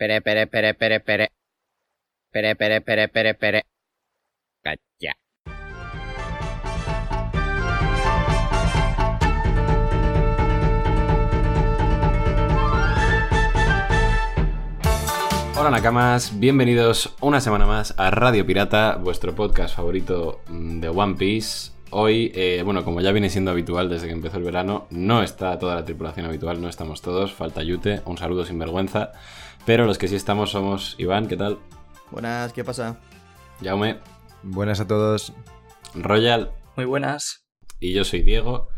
Pere, pere, pere, pere, pere. Pere, pere, pere, pere, pere. Cacha. Hola Nakamas, bienvenidos una semana más a Radio Pirata, vuestro podcast favorito mm, de One Piece. Hoy, eh, bueno, como ya viene siendo habitual desde que empezó el verano, no está toda la tripulación habitual, no estamos todos, falta Yute, un saludo sin vergüenza. Pero los que sí estamos somos Iván, ¿qué tal? Buenas, ¿qué pasa? Jaume, Buenas a todos. Royal Muy buenas. y yo soy Diego.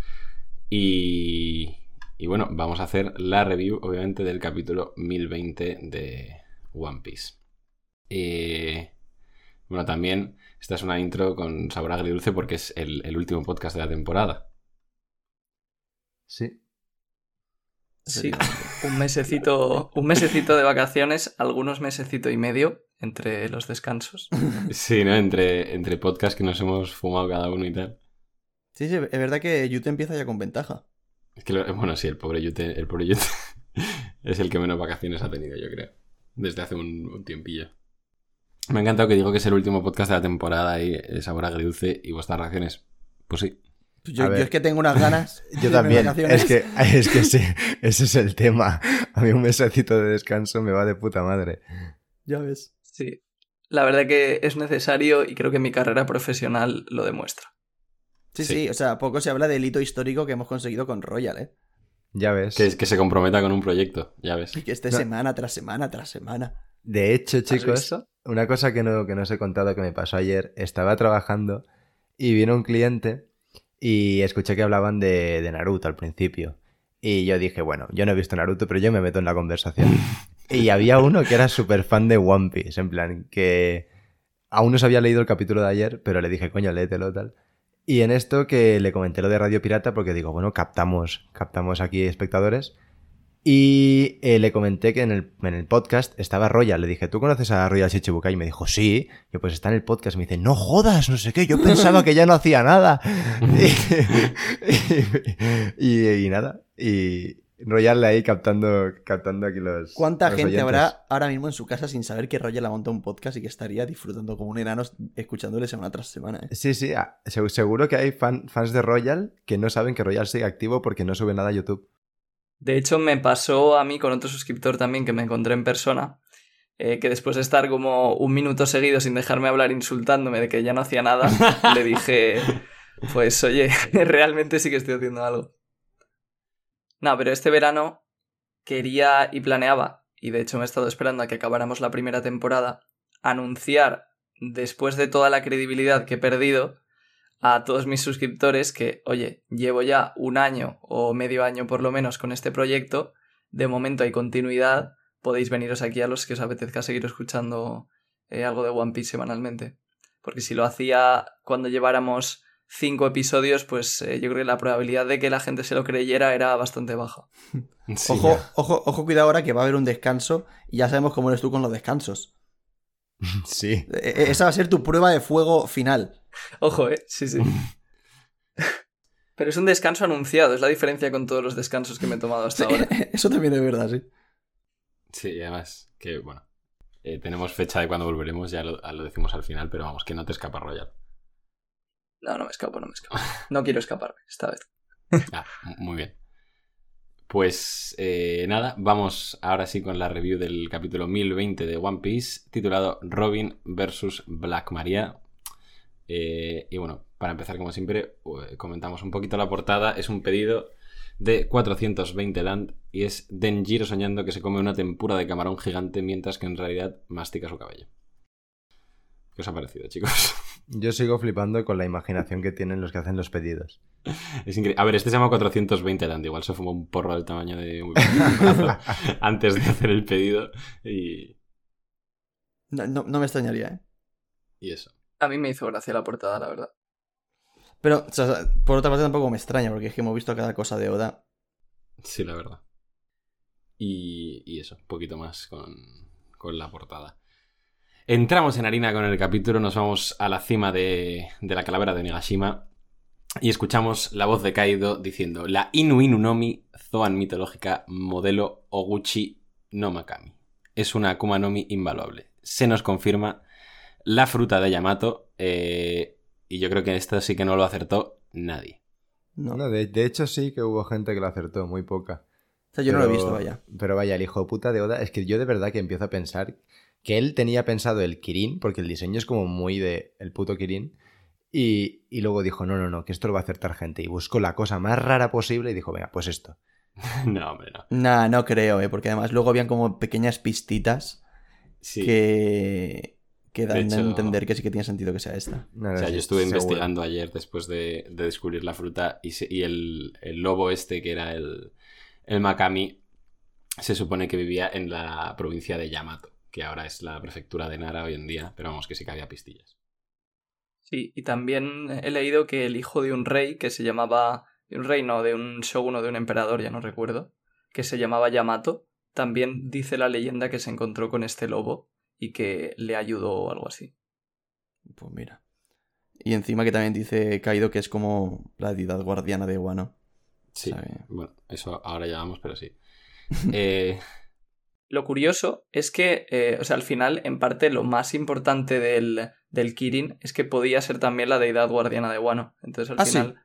Y, y bueno, vamos a hacer la review, obviamente, del capítulo 1020 de One Piece. Y, bueno, también esta es una intro con sabor agridulce porque es el, el último podcast de la temporada. Sí. Sí, un mesecito, un mesecito de vacaciones, algunos mesecito y medio entre los descansos. Sí, ¿no? Entre, entre podcasts que nos hemos fumado cada uno y tal. Sí, sí, es verdad que Yute empieza ya con ventaja. Es que, lo- bueno, sí, el pobre Yute, el pobre Yute es el que menos vacaciones ha tenido, yo creo. Desde hace un, un tiempillo. Me ha encantado que digo que es el último podcast de la temporada y es sabor agridulce y vuestras reacciones. Pues sí. Pues Yo, es que tengo unas ganas. Yo de también. Es que, es que sí, ese es el tema. A mí un mesecito de descanso me va de puta madre. Ya ves. Sí. La verdad que es necesario y creo que mi carrera profesional lo demuestra. Sí, Sí. sí, o sea, poco se habla del hito histórico que hemos conseguido con Royal, ¿eh? Ya ves. Que, que se comprometa con un proyecto, ya ves. Y que esté No. semana tras semana tras semana. De hecho, ¿Has chicos, una cosa que no, que no os he contado que me pasó ayer. Estaba trabajando y vino un cliente y escuché que hablaban de, de Naruto al principio. Y yo dije, bueno, yo no he visto Naruto, pero yo me meto en la conversación. y había uno que era súper fan de One Piece, en plan, que aún no se había leído el capítulo de ayer, pero le dije, coño, léetelo tal. Y en esto que le comenté lo de Radio Pirata, porque digo, bueno, captamos, captamos aquí espectadores. Y eh, le comenté que en el, en el podcast estaba Royal. Le dije, ¿tú conoces a Royal Shichibukai? Y me dijo, sí. Yo, pues está en el podcast. Me dice, no jodas, no sé qué. Yo pensaba que ya no hacía nada. y, y- y nada. Y Royal ahí captando, captando aquí los. ¿Cuánta los gente oyentes. habrá ahora mismo en su casa sin saber que Royal ha montado un podcast y que estaría disfrutando como un enano escuchándole semana tras semana, ¿eh? Sí, sí. ah, seg- Seguro que hay fan- fans de Royal que no saben que Royal sigue activo porque no sube nada a YouTube. De hecho, me pasó a mí con otro suscriptor también que me encontré en persona, eh, que después de estar como un minuto seguido sin dejarme hablar insultándome de que ya no hacía nada, le dije, pues oye, realmente sí que estoy haciendo algo. No, pero este verano quería y planeaba, y de hecho me he estado esperando a que acabáramos la primera temporada, anunciar, después de toda la credibilidad que he perdido, a todos mis suscriptores que, oye, llevo ya un año o medio año por lo menos con este proyecto, de momento hay continuidad, podéis veniros aquí a los que os apetezca seguir escuchando eh, algo de One Piece semanalmente. Porque si lo hacía cuando lleváramos cinco episodios, pues eh, yo creo que la probabilidad de que la gente se lo creyera era bastante baja. Sí, Ojo, ya. ojo, ojo, cuidado ahora que va a haber un descanso y ya sabemos cómo eres tú con los descansos. Sí. E- e- Esa va a ser tu prueba de fuego final. Ojo, eh, sí, sí. Pero es un descanso anunciado, es la diferencia con todos los descansos que me he tomado hasta ahora. Eso también es verdad, sí. Sí, y además, que bueno. eh, tenemos fecha de cuando volveremos, ya lo, lo decimos al final, pero vamos, que no te escapa Royal. No, no me escapo, no me escapo. No quiero escaparme esta vez. Ah, muy bien. Pues eh, nada, vamos ahora sí con la review del capítulo 1020 de One Piece, titulado Robin vs. Black Maria. Eh, y bueno, para empezar, como siempre, eh, comentamos un poquito la portada. Es un pedido de 420 land y es Denjiro soñando que se come una tempura de camarón gigante mientras que en realidad mastica su cabello. ¿Qué os ha parecido, chicos? Yo sigo flipando con la imaginación que tienen los que hacen los pedidos. Es increíble. A ver, este se llama 420 land. Igual se fumó un porro del tamaño de un brazo antes de hacer el pedido y, No, no- no me extrañaría, ¿eh? y eso. A mí me hizo gracia la portada, la verdad. Pero, o sea, por otra parte tampoco me extraña, porque es que hemos visto cada cosa de Oda. Sí, la verdad. Y, y eso, un poquito más con, con la portada. Entramos en harina con el capítulo, nos vamos a la cima de, de la calavera de Nigashima y escuchamos la voz de Kaido diciendo la Inu Inu Nomi, Zoan mitológica, modelo Oguchi no Makami. es una Akuma no Mi invaluable. Se nos confirma la fruta de Yamato eh, y yo creo que esto sí que no lo acertó nadie. No. No, de, de hecho sí que hubo gente que lo acertó, muy poca. O sea, yo no lo he visto, vaya. Pero vaya, el hijo de puta de Oda, es que yo de verdad que empiezo a pensar que él tenía pensado el Kirin, porque el diseño es como muy de el puto Kirin, y, y luego dijo, no, no, no, que esto lo va a acertar gente, y buscó la cosa más rara posible y dijo, venga, pues esto. no, hombre, no. Nah, no creo, ¿eh? Porque además luego habían como pequeñas pistitas Sí. que, que dan De a entender que sí que tiene sentido que sea esta. No, O sea, yo estuve seguro. investigando ayer después de, de descubrir la fruta y, se- y el, el lobo este, que era el, el Makami, se supone que vivía en la provincia de Yamato, que ahora es la prefectura de Nara hoy en día, pero vamos, que sí que había pistillas. Sí, y también he leído que el hijo de un rey que se llamaba. De un rey, no, de un shogun o de un emperador, ya no recuerdo. Que se llamaba Yamato. También dice la leyenda que se encontró con este lobo y que le ayudó o algo así. Pues mira. Y encima que también dice Kaido que es como la deidad guardiana de Wano. Sí, Sabe. bueno, eso ahora ya vamos, pero sí. Eh, Lo curioso es que, eh, o sea, al final, en parte, lo más importante del, del Kirin es que podía ser también la deidad guardiana de Wano. Entonces, al Ah, final.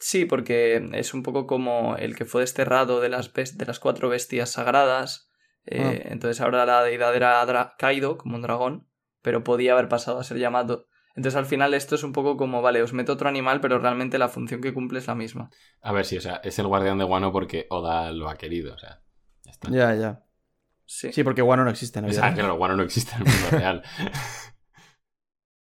Sí, porque es un poco como el que fue desterrado de las, de las cuatro bestias sagradas. eh, Ah. Entonces, ahora la deidad era Kaido, como un dragón, pero podía haber pasado a ser Yamato. Entonces, al final, esto es un poco como, vale, os meto otro animal, pero realmente la función que cumple es la misma. a ver, sí, o sea, es el guardián de Wano porque Oda lo ha querido, o sea, ya está. Ya, ya. Sí. Sí, porque Wano no existe en la O vida sea, real. claro, Wano no existe en el mundo real.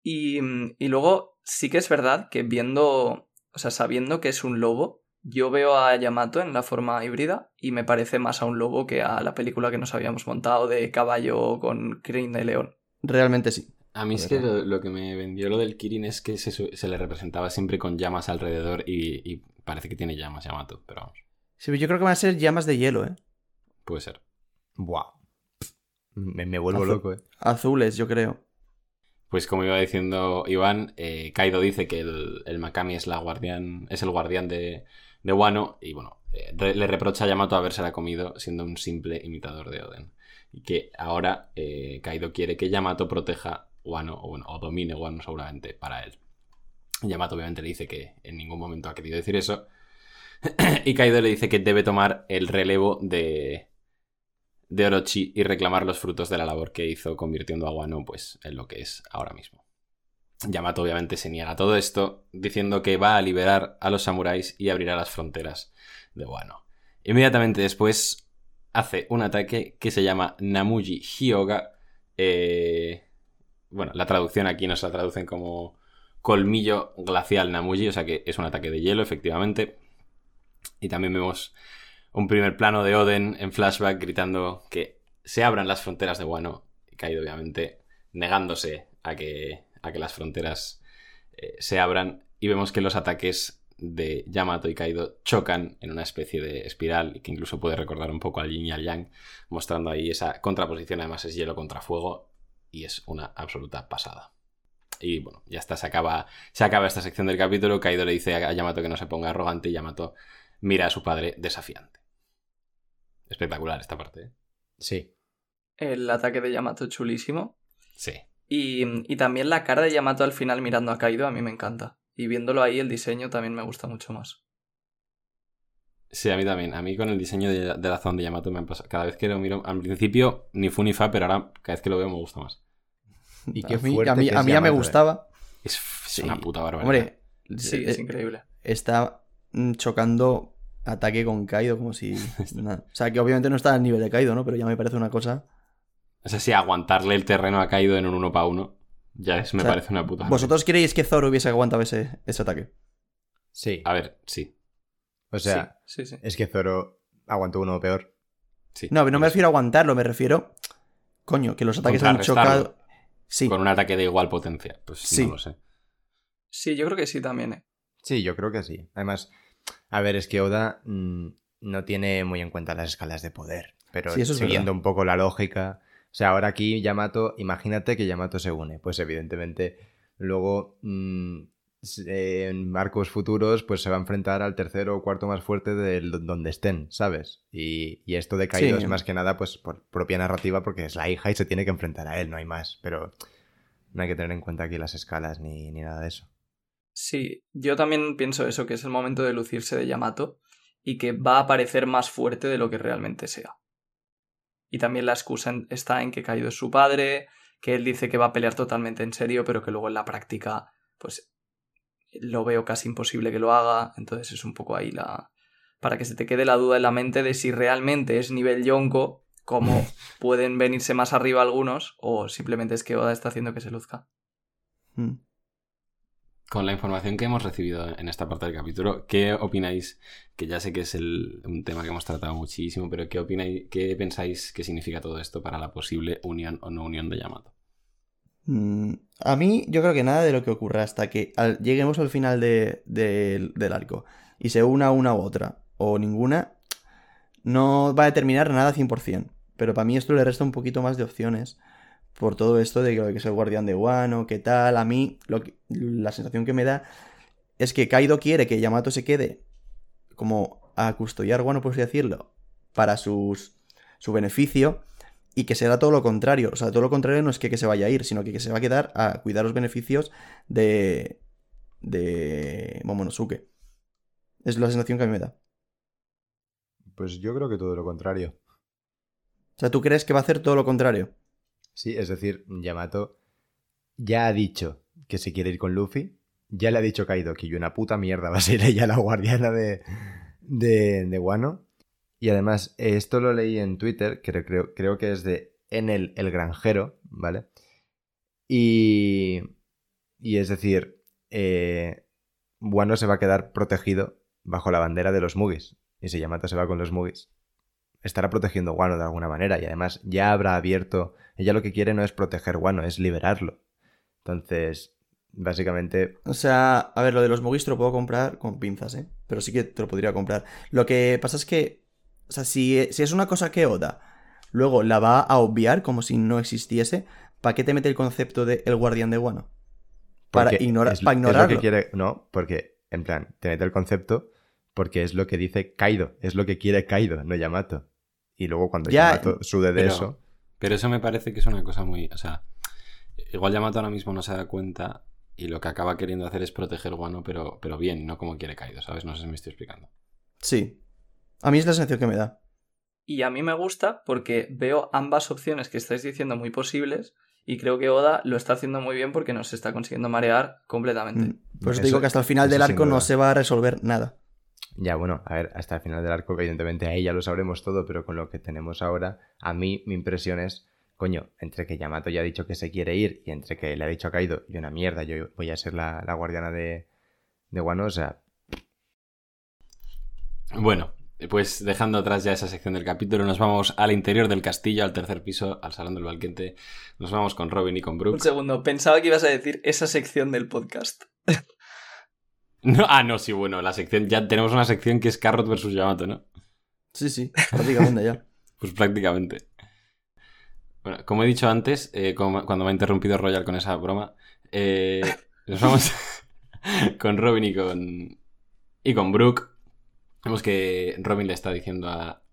Y, y luego sí que es verdad que viendo, o sea, sabiendo que es un lobo, yo veo a Yamato en la forma híbrida y me parece más a un lobo que a la película que nos habíamos montado de caballo con crin de león. Realmente sí. A mí es que lo, lo que me vendió lo del Kirin es que se, se le representaba siempre con llamas alrededor y, y parece que tiene llamas Yamato, pero vamos, Sí, yo creo que van a ser llamas de hielo, ¿eh? puede ser. Buah. Me, me vuelvo Azul. loco, eh. Azules, yo creo. Pues como iba diciendo Iván, eh, Kaido dice que el, el Makami es, la guardián, es el guardián de, de Wano y bueno, eh, re- le reprocha a Yamato habérsela comido siendo un simple imitador de Oden. Y que ahora eh, Kaido quiere que Yamato proteja Wano o, bueno, o domine Wano seguramente para él. Yamato obviamente le dice que en ningún momento ha querido decir eso. y Kaido le dice que debe tomar el relevo de, de Orochi y reclamar los frutos de la labor que hizo convirtiendo a Wano pues, en lo que es ahora mismo. Yamato obviamente se niega a todo esto, diciendo que va a liberar a los samuráis y abrirá las fronteras de Wano. Inmediatamente después hace un ataque que se llama Namuji Hyoga. eh, bueno, la traducción aquí nos la traducen como colmillo glacial Namuji, o sea que es un ataque de hielo, efectivamente. Y también vemos un primer plano de Oden en flashback gritando que se abran las fronteras de Wano. Y Kaido, obviamente, negándose a que, a que las fronteras eh, se abran. Y vemos que los ataques de Yamato y Kaido chocan en una especie de espiral que incluso puede recordar un poco al yin y al yang, mostrando ahí esa contraposición. Además, es hielo contra fuego y es una absoluta pasada. Y bueno, ya está, se acaba, se acaba esta sección del capítulo. Kaido le dice a Yamato que no se ponga arrogante y Yamato mira a su padre desafiante. Espectacular esta parte. ¿eh? Sí. El ataque de Yamato chulísimo. Sí. Y, y también la cara de Yamato al final mirando a Kaido a mí me encanta. Y viéndolo ahí el diseño también me gusta mucho más. Sí, a mí también. A mí con el diseño de, de la zona de Yamato me han pasado. Cada vez que lo miro, al principio ni fu ni fa, pero ahora cada vez que lo veo me gusta más. Y a qué mí, a mí, que a mí ya me eh. gustaba. Es, es Sí. una puta barbaridad. Hombre, Sí, eh, es increíble. está mm, chocando ataque con Kaido como si... nada. O sea, que obviamente no está al nivel de Kaido, ¿no? Pero ya me parece una cosa... O sea, sí, aguantarle el terreno a Kaido en un uno para uno ya es, me O sea, parece una puta. ¿Vosotros creéis que Zoro hubiese aguantado ese, ese ataque? Sí. A ver, sí. O sea, sí, sí, sí. es que Zoro aguantó uno peor. sí. No, no me refiero a aguantarlo, me refiero... Coño, que los ataques han chocado... Sí, Con un ataque de igual potencia. Pues Sí. no lo sé. Sí, yo creo que sí también, ¿eh? Sí, yo creo que sí. Además, a ver, es que Oda mm, no tiene muy en cuenta las escalas de poder. Pero Sí, eso es siguiendo verdad. un poco la lógica. O sea, ahora aquí Yamato, imagínate que Yamato se une. Pues evidentemente, luego mm, eh, en marcos futuros pues se va a enfrentar al tercero o cuarto más fuerte del donde estén, ¿sabes? Y, y esto de Kaido Sí. es más que nada pues por propia narrativa porque es la hija y se tiene que enfrentar a él, no hay más. Pero no hay que tener en cuenta aquí las escalas ni, ni nada de eso. Sí, yo también pienso eso, que es el momento de lucirse de Yamato y que va a parecer más fuerte de lo que realmente sea. Y también la excusa está en que Kaido es su padre, que él dice que va a pelear totalmente en serio, pero que luego en la práctica, pues lo veo casi imposible que lo haga. Entonces es un poco ahí la. para que se te quede la duda en la mente de si realmente es nivel Yonko, como pueden venirse más arriba algunos, o simplemente es que Oda está haciendo que se luzca. Mm. Con la información que hemos recibido en esta parte del capítulo, ¿qué opináis? Que ya sé que es un tema que hemos tratado muchísimo, pero ¿qué opináis, qué pensáis que significa todo esto para la posible unión o no unión de Yamato? Mm, A mí, yo creo que nada de lo que ocurra hasta que al- lleguemos al final de- del arco y se una una u otra o ninguna, no va a determinar nada 100%. Pero para mí esto le resta un poquito más de opciones por todo esto de que el guardián de Wano, qué tal. A mí, lo que- la sensación que me da es que Kaido quiere que Yamato se quede como a custodiar Wano, por así decirlo, para sus, su beneficio y que será todo lo contrario. O sea, todo lo contrario no es que, que se vaya a ir, sino que, que se va a quedar a cuidar los beneficios de, de Momonosuke. Es la sensación que a mí me da. Pues yo creo que todo lo contrario. O sea, ¿tú crees que va a hacer todo lo contrario? Sí, es decir, Yamato ya ha dicho que se quiere ir con Luffy. Ya le ha dicho Kaido que una puta mierda va a ser ella la guardiana de, de, de Wano. Y además, esto lo leí en Twitter, creo, creo, creo que es de Enel el Granjero, ¿vale? Y, y es decir, eh, Wano se va a quedar protegido bajo la bandera de los Mugis. Y si Yamato se va con los Mugis, estará protegiendo Wano de alguna manera. Y además ya habrá abierto. Ella lo que quiere no es proteger Wano, es liberarlo. Entonces, básicamente, O sea, a ver, lo de los Mogis te lo puedo comprar con pinzas, ¿eh? Pero sí que te lo podría comprar. Lo que pasa es que, o sea, si, si es una cosa que Oda luego la va a obviar como si no existiese, ¿para qué te mete el concepto de el guardián de Wano? Para, porque ignora- es- para es lo ignorarlo. que quiere, no, porque, en plan, te mete el concepto porque es lo que dice Kaido, es lo que quiere Kaido, no Yamato. Y luego cuando Ya, Yamato sude de pero- eso, Pero eso me parece que es una cosa muy. O sea, igual Yamato ahora mismo no se da cuenta y lo que acaba queriendo hacer es proteger Guano, pero, pero bien, no como quiere Kaido, ¿sabes? No sé si me estoy explicando. Sí. A mí es la sensación que me da. Y a mí me gusta porque veo ambas opciones que estáis diciendo muy posibles y creo que Oda lo está haciendo muy bien porque nos está consiguiendo marear completamente. Mm. Por eso digo que hasta el final del arco no se va a resolver nada. Ya bueno, a ver, hasta el final del arco, evidentemente ahí ya lo sabremos todo, pero con lo que tenemos ahora, a mí mi impresión es, coño, entre que Yamato ya ha dicho que se quiere ir y entre que le ha dicho a Kaido, y una mierda, yo voy a ser la, la guardiana de, de Wano, o sea, Bueno, pues dejando atrás ya esa sección del capítulo, nos vamos al interior del castillo, al tercer piso, al salón del Valquente. Nos vamos con Robin y con Un Brooke. segundo, pensaba que ibas a decir esa sección del podcast. No, ah, no, sí, bueno, la sección. Ya tenemos una sección que es Carrot versus Yamato, ¿no? Sí, sí, prácticamente ya. Pues prácticamente. Bueno, como he dicho antes, eh, como- cuando me ha interrumpido Royal con esa broma, eh, nos vamos con Robin y con, y con Brooke. Vemos que Robin le está diciendo a...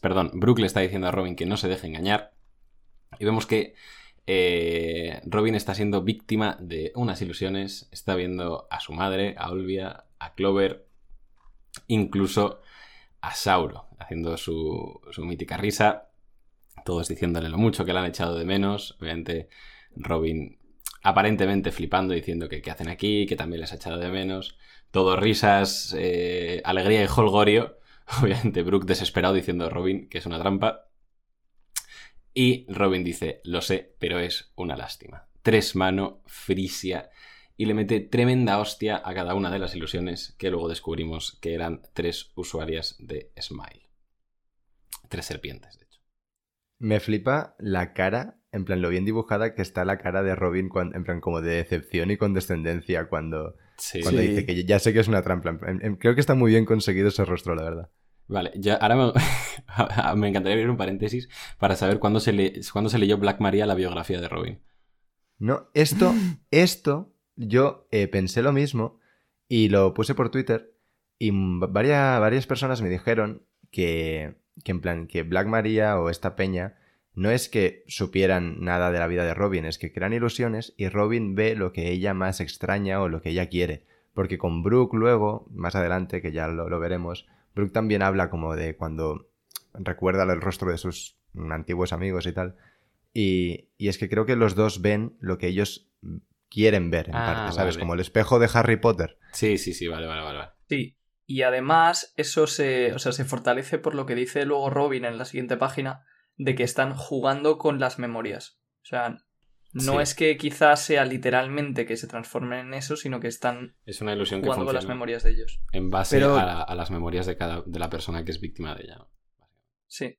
Perdón, Brooke le está diciendo a Robin que no se deje engañar. Y vemos que eh, Robin está siendo víctima de unas ilusiones. Está viendo a su madre, a Olvia, a Clover, incluso a Sauro, haciendo su, su mítica risa. Todos diciéndole lo mucho que le han echado de menos. Obviamente, Robin aparentemente flipando, diciendo que qué hacen aquí, que también les ha echado de menos. Todo risas, eh, alegría y holgorio. Obviamente, Brooke desesperado diciendo a Robin que es una trampa. Y Robin dice, lo sé, pero es una lástima. Tres mano, Frisia, y le mete tremenda hostia a cada una de las ilusiones que luego descubrimos que eran tres usuarias de Smile. Tres serpientes, de hecho. me flipa la cara, en plan, lo bien dibujada que está la cara de Robin, en plan, como de decepción y condescendencia cuando, Sí. cuando Sí. dice que ya sé que es una trampa. En- en- creo que está muy bien conseguido ese rostro, la verdad. Vale, ya ahora me, me encantaría abrir un paréntesis para saber cuándo se, le, cuándo se leyó Black Maria la biografía de Robin. No, esto, esto yo eh, pensé lo mismo y lo puse por Twitter y varias, varias personas me dijeron que, que en plan que Black Maria o esta peña no es que supieran nada de la vida de Robin, es que crean ilusiones y Robin ve lo que ella más extraña o lo que ella quiere. Porque con Brooke luego, más adelante, que ya lo, lo veremos, Brooke también habla como de cuando recuerda el rostro de sus antiguos amigos y tal. Y, y es que creo que los dos ven lo que ellos quieren ver, en Ah, parte, ¿sabes? vale. Como el espejo de Harry Potter. Sí, sí, sí, vale, vale, vale. vale. Sí. Y además, eso se, o sea, se fortalece por lo que dice luego Robin en la siguiente página, de que están jugando con las memorias. O sea, no Sí. es que quizás sea literalmente que se transformen en eso, sino que están Es una ilusión que jugando con las memorias de ellos. en base Pero- a, la- a las memorias de cada de la persona que es víctima de ella. Sí.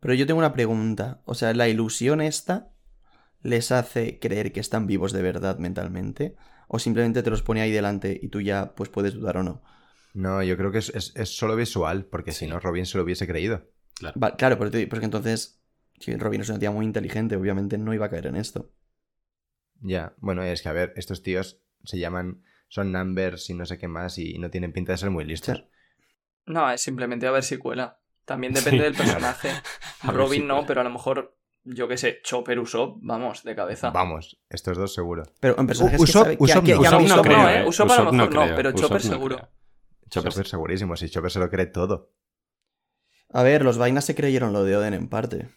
Pero yo tengo una pregunta. O sea, ¿la ilusión esta les hace creer que están vivos de verdad mentalmente? ¿O simplemente te los pone ahí delante y tú ya pues puedes dudar o no? No, yo creo que es, es- es solo visual, porque si no, Robin se lo hubiese creído. Claro. Va- claro, porque, porque entonces, si Robin es una tía muy inteligente, obviamente no iba a caer en esto. Ya, bueno, es que a ver, estos tíos se llaman, son numbers y no sé qué más y no tienen pinta de ser muy listos. Sí. No, es simplemente a ver si cuela. También depende Sí. del personaje. A ver Robin si no, cuela. pero a lo mejor, yo qué sé, Chopper Usopp, vamos, de cabeza. Vamos, estos dos seguro. Pero en personajes que, Usopp- que- Usopp que- no. Usopp no creo, no, ¿eh? Usopp a lo mejor no, pero Usopp Chopper no seguro. creo. Chopper, Chopper- segurísimo, si Chopper se lo cree todo. A ver, los vainas se creyeron lo de Oden en parte.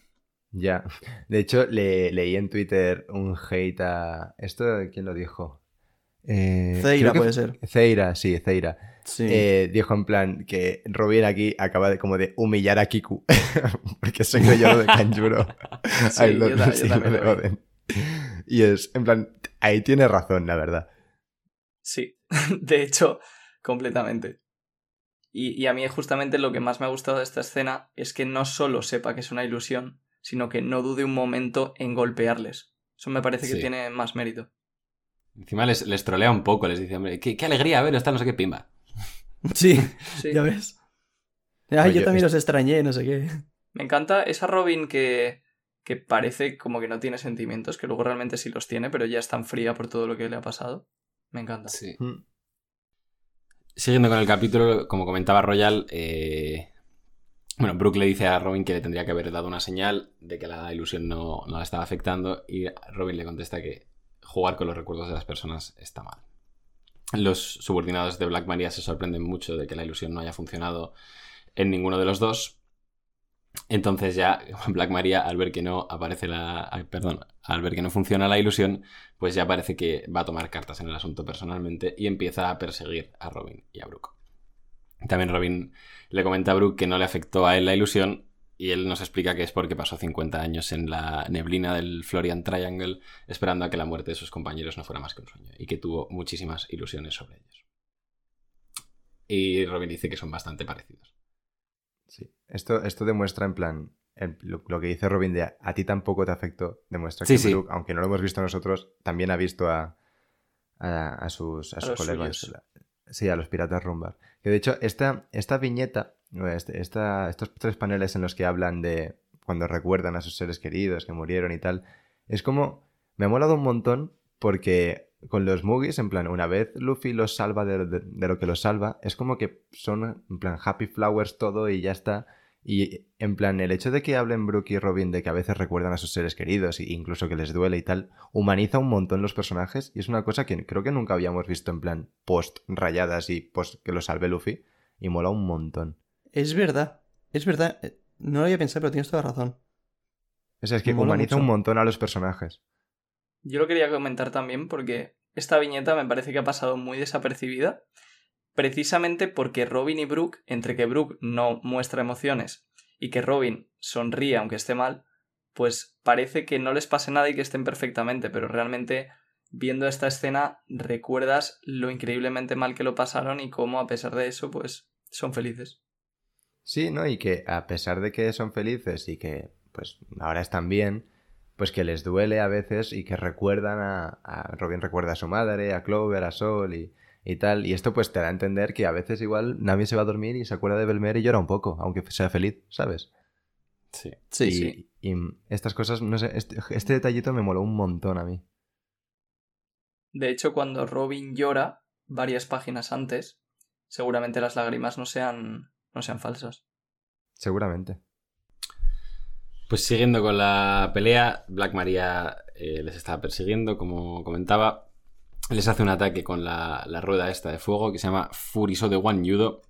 Ya. De hecho, le, leí en Twitter un hate a... ¿Esto quién lo dijo? Eh, que puede ser. Zeira, sí, Zeira. Sí. Eh, dijo en plan que Robin aquí acaba de como de humillar a Kiku. porque creyó lo de Kanjuro. Sí, Ay, lo- yo yo sí, también lo de. Y es, en plan, ahí tiene razón, la verdad. Sí, de hecho, completamente. Y, y a mí justamente lo que más me ha gustado de esta escena es que no solo sepa que es una ilusión, sino que no dude un momento en golpearles. Eso me parece que Sí. tiene más mérito. Encima les, les trolea un poco, les dice, hombre, qué, qué alegría ver, está no sé qué pimba. Sí, Sí. ya ves. Ay, Oye, yo también es- los extrañé, no sé qué. Me encanta esa Robin que, que parece como que no tiene sentimientos, que luego realmente sí los tiene, pero ya es tan fría por todo lo que le ha pasado. Me encanta. Sí. Mm. Siguiendo con el capítulo, como comentaba Royal, eh, bueno, Brooke le dice a Robin que le tendría que haber dado una señal de que la ilusión no, no la estaba afectando y Robin le contesta que jugar con los recuerdos de las personas está mal. Los subordinados de Black Maria se sorprenden mucho de que la ilusión no haya funcionado en ninguno de los dos. Entonces ya Black Maria, al ver que no aparece la... perdón, al ver que no funciona la ilusión, pues ya parece que va a tomar cartas en el asunto personalmente y empieza a perseguir a Robin y a Brooke. También Robin le comenta a Brooke que no le afectó a él la ilusión y él nos explica que es porque pasó 50 años en la neblina del Florian Triangle esperando a que la muerte de sus compañeros no fuera más que un sueño y que tuvo muchísimas ilusiones sobre ellos. Y Robin dice que son bastante parecidos. Sí. Esto, esto demuestra en plan, el- lo, lo que dice Robin de a ti tampoco te afectó, demuestra Sí, que sí. Brooke, aunque no lo hemos visto nosotros, también ha visto a, a, a sus, a sus colegas. suyos. Sí, a los piratas rumbar. Que de hecho, esta, esta viñeta, este- esta, estos tres paneles en los que hablan de cuando recuerdan a sus seres queridos que murieron y tal, es como, me ha molado un montón porque con los Mugis, en plan, una vez Luffy los salva de, de- de lo que los salva, es como que son, en plan, happy flowers todo y ya está. Y en plan, el hecho de que hablen Brooke y Robin de que a veces recuerdan a sus seres queridos, e incluso que les duele y tal, humaniza un montón los personajes y es una cosa que creo que nunca habíamos visto en plan post rayadas y post que lo salve Luffy y mola un montón. Es verdad, es verdad. Eh, No lo había pensado, pero tienes toda razón. O sea, es que Mola humaniza mucho. un montón a los personajes. Yo lo quería comentar también porque esta viñeta me parece que ha pasado muy desapercibida, precisamente porque Robin y Brooke, entre que Brooke no muestra emociones y que Robin sonríe aunque esté mal, pues parece que no les pase nada y que estén perfectamente, pero realmente viendo esta escena recuerdas lo increíblemente mal que lo pasaron y cómo a pesar de eso pues son felices. Sí, ¿no? Y que a pesar de que son felices y que pues ahora están bien, pues que les duele a veces y que recuerdan a, a Robin recuerda a su madre, a Clover, a Sol y, y tal. Y esto pues te da a entender que a veces igual Nami se va a dormir y se acuerda de Belmer y llora un poco, aunque sea feliz, ¿sabes? Sí. Sí, y, sí. y estas cosas, no sé, este, este detallito me moló un montón a mí. De hecho, cuando Robin llora varias páginas antes, seguramente las lágrimas no sean, no sean falsas. Seguramente. Pues siguiendo con la pelea, Black Maria eh, les está persiguiendo, como comentaba. Les hace un ataque con la, la rueda esta de fuego que se llama Furiso de One Yudo.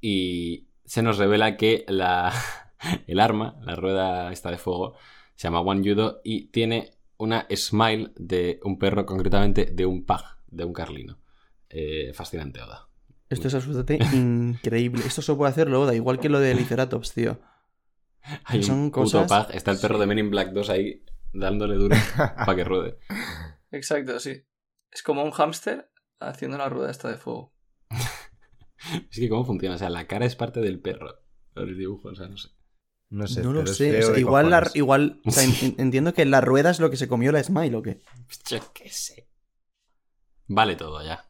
Y se nos revela que la, el arma, la rueda esta de fuego, se llama One Yudo y tiene una smile de un perro, concretamente de un pug, de un carlino. Eh, fascinante, Oda. Esto es absolutamente increíble. Esto solo puede hacerlo Oda, igual que lo de Liceratops, tío. Hay Son un cosas- puto pug, está el perro de Men in Black 2 ahí dándole duro para que ruede. Exacto, sí. Es como un hámster haciendo la rueda esta de fuego. Es que cómo funciona, o sea, la cara es parte del perro. El dibujo, o sea, no sé. No sé. no lo sé. o sea, igual, la- igual o sea, en- entiendo que la rueda es lo que se comió la Smile o qué. Yo qué sé. Vale todo ya.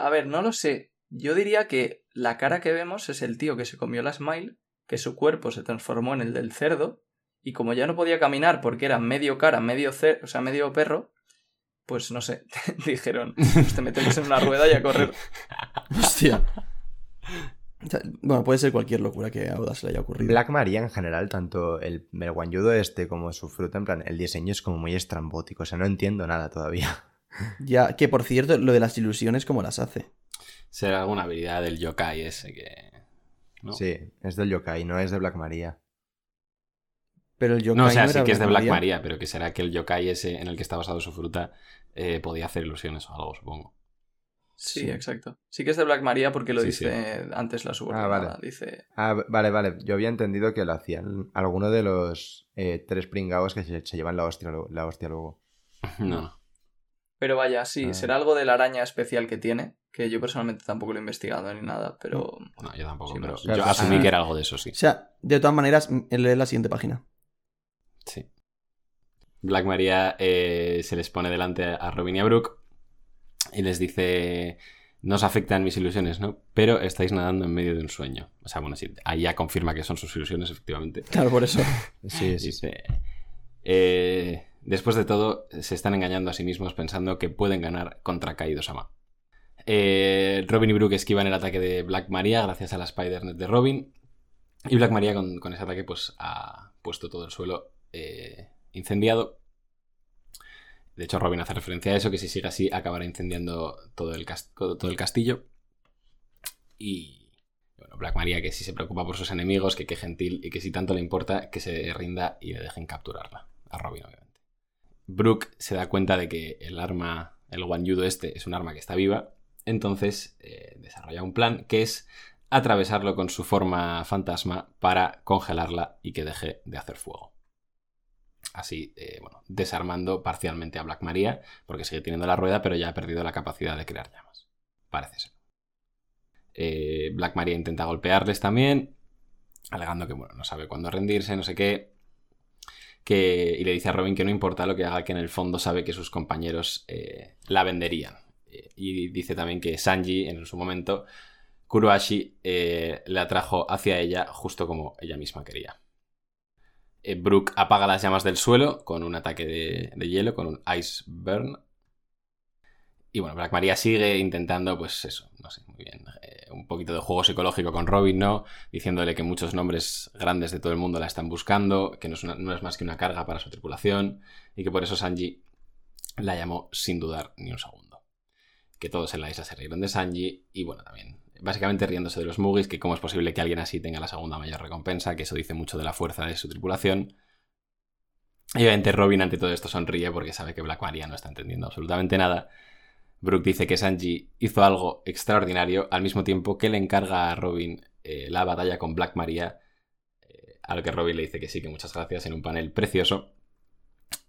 A ver, no lo sé. Yo diría que la cara que vemos es el tío que se comió la smile, que su cuerpo se transformó en el del cerdo, y como ya no podía caminar porque era medio cara, medio cer o sea, medio perro, pues no sé, dijeron, pues te metemos en una rueda y a correr. Hostia. O sea, bueno, puede ser cualquier locura que a Oda se le haya ocurrido. Black Maria en general, tanto el, el guanyudo este como su fruta, en plan, el diseño es como muy estrambótico. O sea, no entiendo nada todavía. Ya, que por cierto, lo de las ilusiones, ¿cómo las hace? Será alguna habilidad del yokai ese que. ¿no? Sí, es del yokai, no es de Black Maria. Pero el yokai No, o sea, era sí que es de Black Maria. Maria, pero que será que el yokai ese en el que está basado su fruta eh, podía hacer ilusiones o algo, supongo. Sí, Sí. exacto. Sí que es de Black Maria porque lo Sí, dice antes la subordinada. Ah, vale. Dice, Ah, vale, vale. Yo había entendido que lo hacían alguno de los eh, tres pringados que se, se llevan la hostia, la hostia luego. No. Pero vaya, sí, Ah. será algo de la araña especial que tiene, que yo personalmente tampoco lo he investigado ni nada, pero... No, yo tampoco, Sí, pero yo asumí ah. que era algo de eso, sí. O sea, de todas maneras, m- lee la siguiente página. Sí. Black Maria eh, se les pone delante a Robin y a Brooke y les dice: No os afectan mis ilusiones, ¿no? Pero estáis nadando en medio de un sueño. O sea, bueno, sí, ahí ya confirma que son sus ilusiones, efectivamente. Claro, por eso. Sí, sí. Dice: eh, Después de todo, se están engañando a sí mismos pensando que pueden ganar contra Kaido Sama. Eh, Robin y Brooke esquivan el ataque de Black Maria gracias a la Spider-Net de Robin. Y Black Maria con, con ese ataque pues ha puesto todo el suelo eh, incendiado. De hecho, Robin hace referencia a eso, que si sigue así acabará incendiando todo el, castillo. Y bueno, Black Maria que si se preocupa por sus enemigos, que qué gentil y que si tanto le importa que se rinda y le dejen capturarla. A Robin, obviamente. Brooke se da cuenta de que el arma, el Yudo este, es un arma que está viva. Entonces eh, desarrolla un plan que es atravesarlo con su forma fantasma para congelarla y que deje de hacer fuego. Así, eh, bueno, desarmando parcialmente a Black Maria, porque sigue teniendo la rueda, pero ya ha perdido la capacidad de crear llamas. Parece ser. Eh, Black Maria intenta golpearles también, alegando que, bueno, no sabe cuándo rendirse, no sé qué. Que, y le dice a Robin que no importa lo que haga, que en el fondo sabe que sus compañeros eh, la venderían. Y dice también que Sanji, en su momento, Kuroashi le atrajo hacia ella justo como ella misma quería. Eh, Brooke apaga las llamas del suelo con un ataque de, hielo, con un Ice Burn. Y bueno, Black Maria sigue intentando, pues eso, no sé, muy bien, eh, un poquito de juego psicológico con Robin, ¿no? Diciéndole que muchos nombres grandes de todo el mundo la están buscando, que no es, no es más que una carga para su tripulación, y que por eso Sanji la llamó sin dudar ni un segundo. Que todos en la isla se rieron de Sanji, y bueno, también, básicamente riéndose de los Mugis, que cómo es posible que alguien así tenga la segunda mayor recompensa, que eso dice mucho de la fuerza de su tripulación. Y obviamente Robin ante todo esto sonríe porque sabe que Black Maria no está entendiendo absolutamente nada. Brooke dice que Sanji hizo algo extraordinario al mismo tiempo que le encarga a Robin eh, la batalla con Black Maria. eh, a lo que Robin le dice que sí, que muchas gracias en un panel precioso.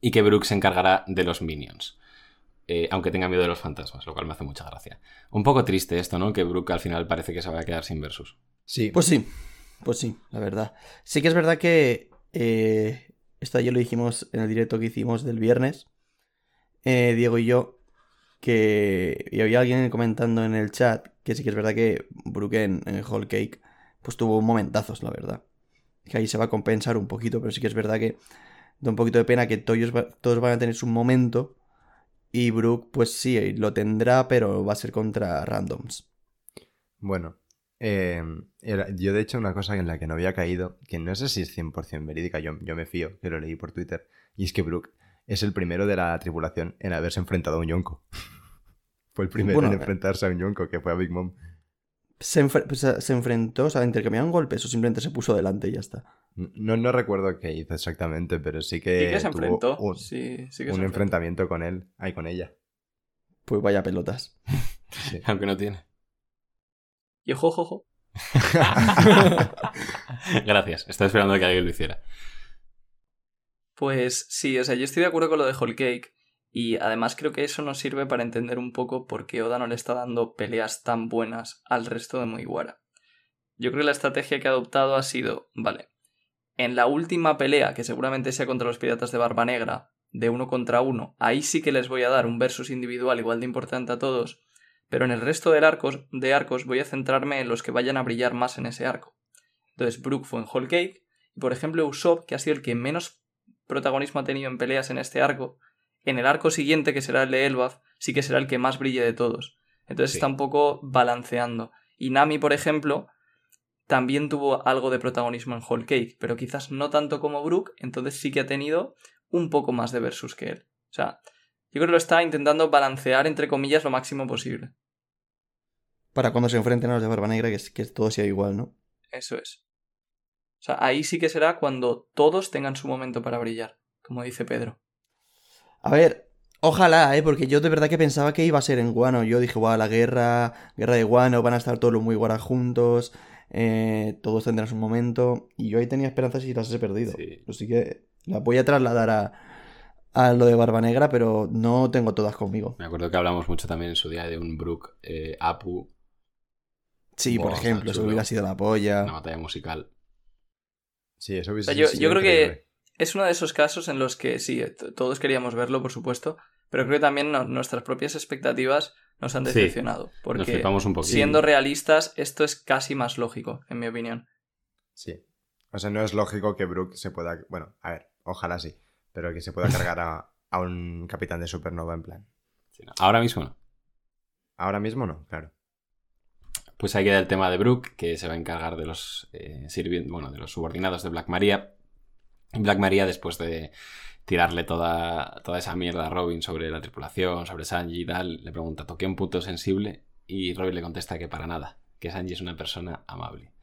Y que Brooke se encargará de los minions. Eh, aunque tenga miedo de los fantasmas, lo cual me hace mucha gracia. Un poco triste esto, ¿no? Que Brooke al final parece que se va a quedar sin versus. Sí. Pues sí, pues sí, la verdad. Sí que es verdad que eh, esto ayer lo dijimos en el directo que hicimos del viernes, eh, Diego y yo, que y había alguien comentando en el chat que sí que es verdad que Brooke en, en Whole Cake pues tuvo momentazos, la verdad. Que ahí se va a compensar un poquito, pero sí que es verdad que da un poquito de pena que todos, va- todos van a tener su momento Y Brook, pues sí, lo tendrá, pero va a ser contra randoms. Bueno, eh, era- yo de hecho una cosa en la que no había caído, que no sé si es 100% verídica, yo, yo me fío, que lo leí por Twitter, y es que Brook es el primero de la tripulación en haberse enfrentado a un Yonko. Fue el primero Bueno, en eh. enfrentarse a un Yonko, que fue a Big Mom. Se- se enfrentó, o sea, intercambiaron golpes o simplemente se puso delante y ya está. No, no recuerdo qué hizo exactamente, pero sí que, Sí que se tuvo enfrentó. un, sí, sí que un se enfrentó. enfrentamiento con él, ahí con ella. Pues vaya pelotas. Sí. Aunque no tiene. Y ojo, ojo, ojo. Gracias. Estaba esperando que alguien lo hiciera. Pues sí, o sea, yo estoy de acuerdo con lo de Whole Cake. Y además creo que eso nos sirve para entender un poco por qué Oda no le está dando peleas tan buenas al resto de Mugiwara. Yo creo que la estrategia que ha adoptado ha sido, vale, en la última pelea, que seguramente sea contra los piratas de Barba Negra, de uno contra uno, ahí sí que les voy a dar un versus individual igual de importante a todos, pero en el resto de arcos, de arcos voy a centrarme en los que vayan a brillar más en ese arco. Entonces Brook fue en Whole Cake, y por ejemplo Usopp, que ha sido el que menos protagonismo ha tenido en peleas en este arco, en el arco siguiente, que será el de Elbaf, sí que será el que más brille de todos. Entonces Sí. está un poco balanceando. Y Nami, por ejemplo, también tuvo algo de protagonismo en Whole Cake, pero quizás no tanto como Brook, entonces sí que ha tenido un poco más de versus que él. O sea, yo creo que lo está intentando balancear, entre comillas, lo máximo posible. Para cuando se enfrenten a los de Barba Negra, que, es- que todo sea igual, ¿no? Eso es. O sea, ahí sí que será cuando todos tengan su momento para brillar, como dice Pedro. A ver, ojalá, ¿eh? Porque yo de verdad que pensaba que iba a ser en Guano. Yo dije, guau, la guerra, guerra de Guano, van a estar todos los muy guara juntos, eh, todos tendrán su momento. Y yo ahí tenía esperanzas y las he perdido. Sí. Así que las voy a trasladar a, a lo de Barba Negra, pero no tengo todas conmigo. Me acuerdo que hablamos mucho también en su día de un Brook eh, Apu, Sí, por ejemplo, eso hubiera sido la polla. una batalla musical. Sí, eso hubiese O sea, yo- sido yo creo que-. Es uno de esos casos en los que sí, t- todos queríamos verlo, por supuesto, pero creo que también no- nuestras propias expectativas nos han decepcionado. Porque un siendo realistas, esto es casi más lógico, en mi opinión. Sí. O sea, no es lógico que Brook se pueda. Bueno, a ver, ojalá sí. Pero que se pueda cargar a, a un capitán de supernova en plan. Sí, no. Ahora mismo no. Ahora mismo no, claro. Pues ahí queda el tema de Brook, que se va a encargar de los eh, bueno, de los subordinados de Black Maria. Black Maria, después de tirarle toda, toda esa mierda a Robin sobre la tripulación, sobre Sanji y tal, le pregunta, ¿toqué un punto sensible? Y Robin le contesta que para nada, que Sanji es una persona amable.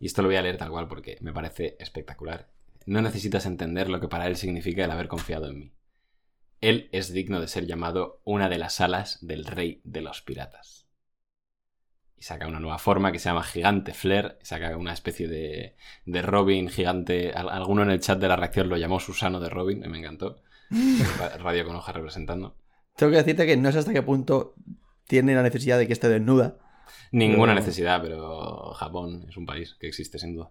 Y esto lo voy a leer tal cual porque me parece espectacular. No necesitas entender lo que para él significa el haber confiado en mí. Él es digno de ser llamado una de las alas del rey de los piratas y saca una nueva forma que se llama Gigante Flare, saca una especie de, de Robin gigante. Al- Alguno en el chat de la reacción lo llamó Susano de Robin, y me encantó. Ra- Radio con hoja representando. Tengo que decirte que no sé hasta qué punto tiene la necesidad de que esté desnuda. Ninguna Pero- necesidad, pero Japón es un país que existe sin duda.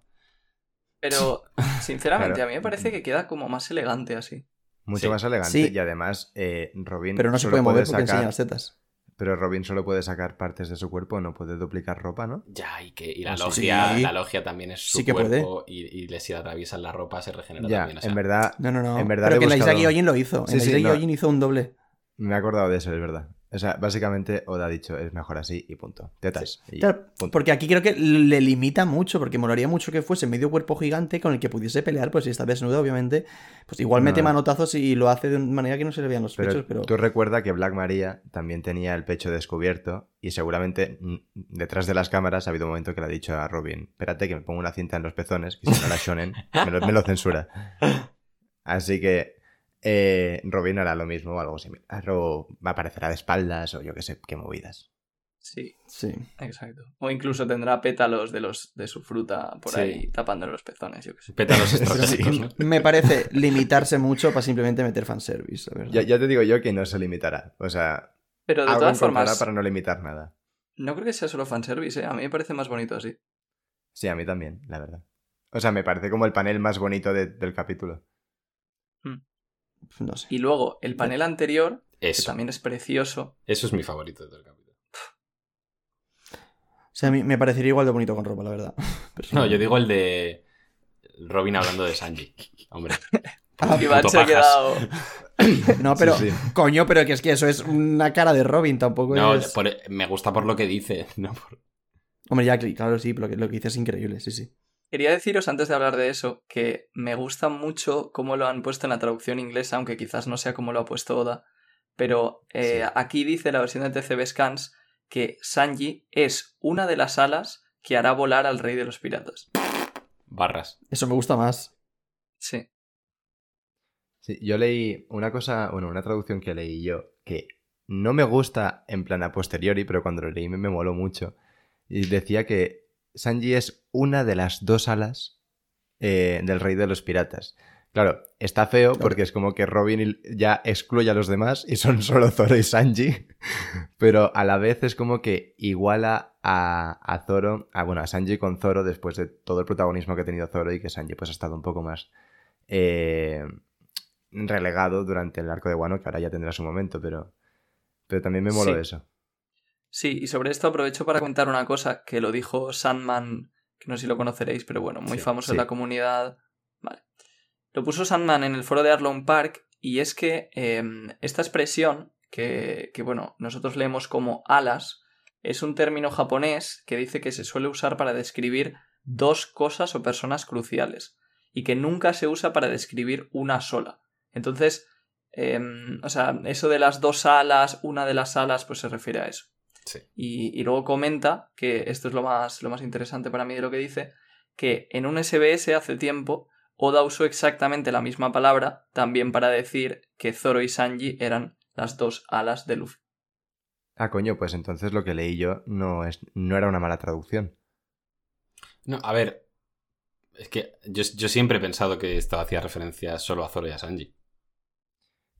Pero, sinceramente, Claro. a mí me parece que queda como más elegante así. Mucho Sí. más elegante. Sí. Y además, eh, Robin. Pero no se puede mover porque sacar- enseña las tetas. Pero Robin solo puede sacar partes de su cuerpo, no puede duplicar ropa, ¿no? Ya, y, que, y la, Ah, logia, sí. la logia también es su Sí que cuerpo y, y le- si atraviesan la ropa se regenera Ya, también. o sea, en verdad, No, no, no. En verdad Pero que en la buscado- Isaac Ojin lo hizo. Sí, en la sí, Isaac no. Ojin hizo un doble. me he acordado de eso, es verdad. O sea, básicamente Oda ha dicho, es mejor así y punto. Tetas. y Claro, punto. porque aquí creo que le limita mucho, porque molaría mucho que fuese medio cuerpo gigante con el que pudiese pelear, pues si está desnuda, obviamente, pues igual No. mete manotazos y lo hace de una manera que no se le vean los Pero, pechos, pero... tú recuerda que Black Maria también tenía el pecho descubierto y seguramente detrás de las cámaras ha habido un momento que le ha dicho a Robin, espérate que me pongo una cinta en los pezones, que si no la shonen, me lo, me lo censura. Así que eh, Robin hará lo mismo o algo similar. O aparecerá de espaldas o yo qué sé, qué movidas. Sí, Sí. exacto. O incluso tendrá pétalos de los de su fruta por Sí. ahí tapando los pezones, yo qué sé. pétalos estratégicos, ¿no? me parece limitarse mucho para simplemente meter fanservice, la verdad. Ya, ya te digo yo que no se limitará. O sea, Pero de algo todas formas, para no limitar nada. no creo que sea solo fanservice, ¿eh? A mí me parece más bonito así. Sí, a mí también, la verdad. O sea, me parece como el panel más bonito de- del capítulo. No sé. Y luego, el panel anterior, que Eso, también es precioso. eso es mi favorito del capítulo. O sea, a mí me parecería igual de bonito con ropa, la verdad. No, yo digo el de Robin hablando de Sanji. Hombre. Ah, se ha quedado. No, pero, Sí, sí. coño, pero que es que eso es una cara de Robin, tampoco No, es... por- me gusta por lo que dice, no por- Hombre, ya, claro, sí, lo que, lo que dice es increíble, sí, sí. Quería deciros antes de hablar de eso que me gusta mucho cómo lo han puesto en la traducción inglesa, aunque quizás no sea como lo ha puesto Oda, pero eh, Sí. aquí dice la versión de TCB Scans que Sanji es una de las alas que hará volar al rey de los piratas. barras. Eso me gusta más. Sí. Sí, yo leí una cosa, bueno, una traducción que leí yo, que no me gusta en plan a posteriori, pero cuando lo leí me, me moló mucho. Y decía que Sanji es una de las dos alas eh, del rey de los piratas. Claro, está feo porque es como que Robin ya excluye a los demás y son solo Zoro y Sanji. Pero a la vez es como que iguala a, a Zoro, a, bueno, a Sanji con Zoro después de todo el protagonismo que ha tenido Zoro y que Sanji pues ha estado un poco más eh, relegado durante el arco de Wano, que ahora ya tendrá su momento, pero, pero también me moló Sí. eso. Sí, y sobre esto aprovecho para comentar una cosa que lo dijo Sandman, que no sé si lo conoceréis, pero bueno, muy Sí, famoso sí. en la comunidad. Vale. Lo puso Sandman en el foro de Arlong Park y es que em, esta expresión, que, que bueno, nosotros leemos como alas, es un término japonés que dice que se suele usar para describir dos cosas o personas cruciales y que nunca se usa para describir una sola. Entonces, em, o sea, eso de las dos alas, una de las alas, pues se refiere a eso. Sí. Y, y luego comenta, que esto es lo más, lo más interesante para mí de lo que dice, que en un SBS hace tiempo Oda usó exactamente la misma palabra también para decir que Zoro y Sanji eran las dos alas de Luffy. Ah, coño, pues entonces lo que leí yo no, es, no era una mala traducción. No, a ver. Es que yo, yo siempre he pensado que esto hacía referencia solo a Zoro y a Sanji.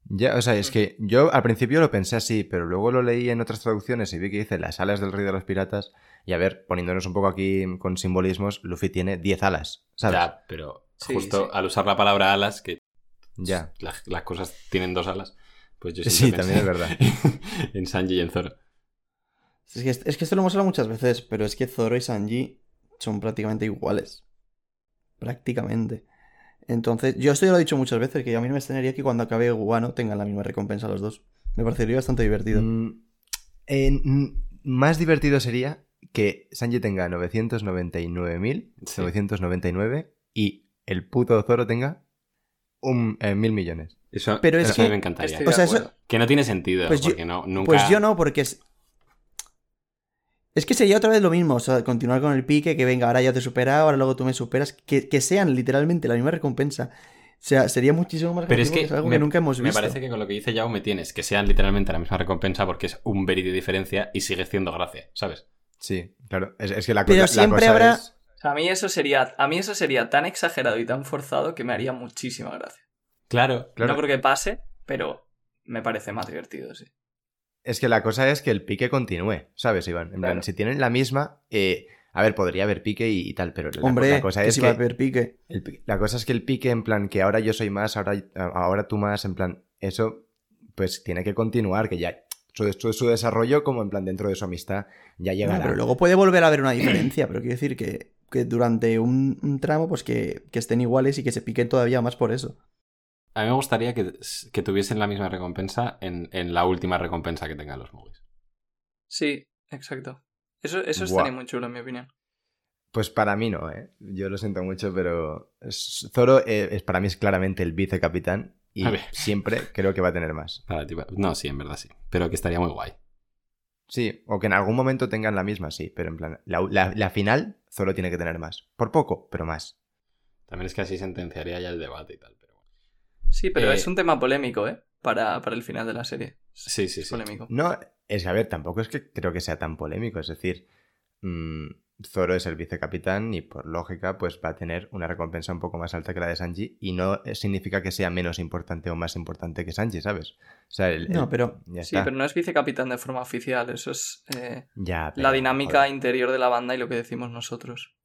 Ya, o sea, es que yo al principio lo pensé así, pero luego lo leí en otras traducciones y vi que dice las alas del rey de los piratas. Y a ver, poniéndonos un poco aquí con simbolismos, Luffy tiene 10 alas, ¿sabes? Ya, pero Sí, justo sí. al usar la palabra alas, que Ya. la- las cosas tienen dos alas, pues yo Sí, también es verdad. en Sanji y en Zoro. Es que, es que esto lo hemos hablado muchas veces, pero es que Zoro y Sanji son prácticamente iguales. Prácticamente. Entonces, yo esto ya lo he dicho muchas veces, que a mí no me extrañaría que cuando acabe Guano tengan la misma recompensa los dos. Me parecería bastante divertido. Mm, eh, más divertido sería que Sanji tenga 999.999 y el puto Zoro tenga un eh, mil millones. Eso, Pero es eso a mí que- me encantaría. O sea, eso-. Que no tiene sentido, Pues yo- porque no, nunca... Pues yo no, porque es. Es que sería otra vez lo mismo, o sea, continuar con el pique, que venga, ahora ya te he superado, ahora luego tú me superas, que, que sean literalmente la misma recompensa. O sea, sería muchísimo más Pero es que, algo me, que nunca hemos me visto. parece que con lo que dice Yao me tienes que sean literalmente la misma recompensa porque es un verí de diferencia y sigue siendo gracia, ¿sabes? Sí, claro. Es, es que la, Pero la- la siempre cosa habrá- es- O sea, a mí eso sería, a mí eso sería tan exagerado y tan forzado que me haría muchísima gracia. Claro. Claro. No creo que pase, pero me parece más divertido, sí. Es que la cosa es que el pique continúe, ¿sabes, Iván? En plan, si tienen la misma, eh, a ver, podría haber pique y, y tal, pero la, Hombre, la cosa que es si que va a haber pique. el la cosa es que el pique, en plan, que ahora yo soy más, ahora, ahora tú más, en plan, eso, pues tiene que continuar, que ya su, su, su desarrollo, como en plan dentro de su amistad, ya No, llegará. pero luego puede volver a haber una diferencia, pero quiero decir que, que durante un, un tramo, pues que, que estén iguales y que se piquen todavía más por eso. A mí me gustaría que, que tuviesen la misma recompensa en, en la última recompensa que tengan los movies. Sí, exacto. Eso, eso estaría muy chulo, en mi opinión. Pues para mí no, ¿eh? Yo lo siento mucho, pero Zoro eh, es, para mí es claramente el vicecapitán y siempre creo que va a tener más. Para ti- No, sí, en verdad sí. Pero que estaría muy guay. Sí, o que en algún momento tengan la misma, sí, pero en plan, la, la- la final Zoro tiene que tener más. Por poco, pero más. También es que así sentenciaría ya el debate y tal. Sí, pero Eh, es un tema polémico, ¿eh? Para, para el final de la serie. Sí, sí, Es sí. polémico. No, es que, a ver, tampoco es que creo que sea tan polémico, es decir, mm, Zoro es el vicecapitán y por lógica pues va a tener una recompensa un poco más alta que la de Sanji y no eh, significa que sea menos importante o más importante que Sanji, ¿sabes? O sea, el, No, el- pero- ya Sí, está. pero no es vicecapitán de forma oficial. Eso es eh, Ya, la dinámica joder, interior de la banda y lo que decimos nosotros.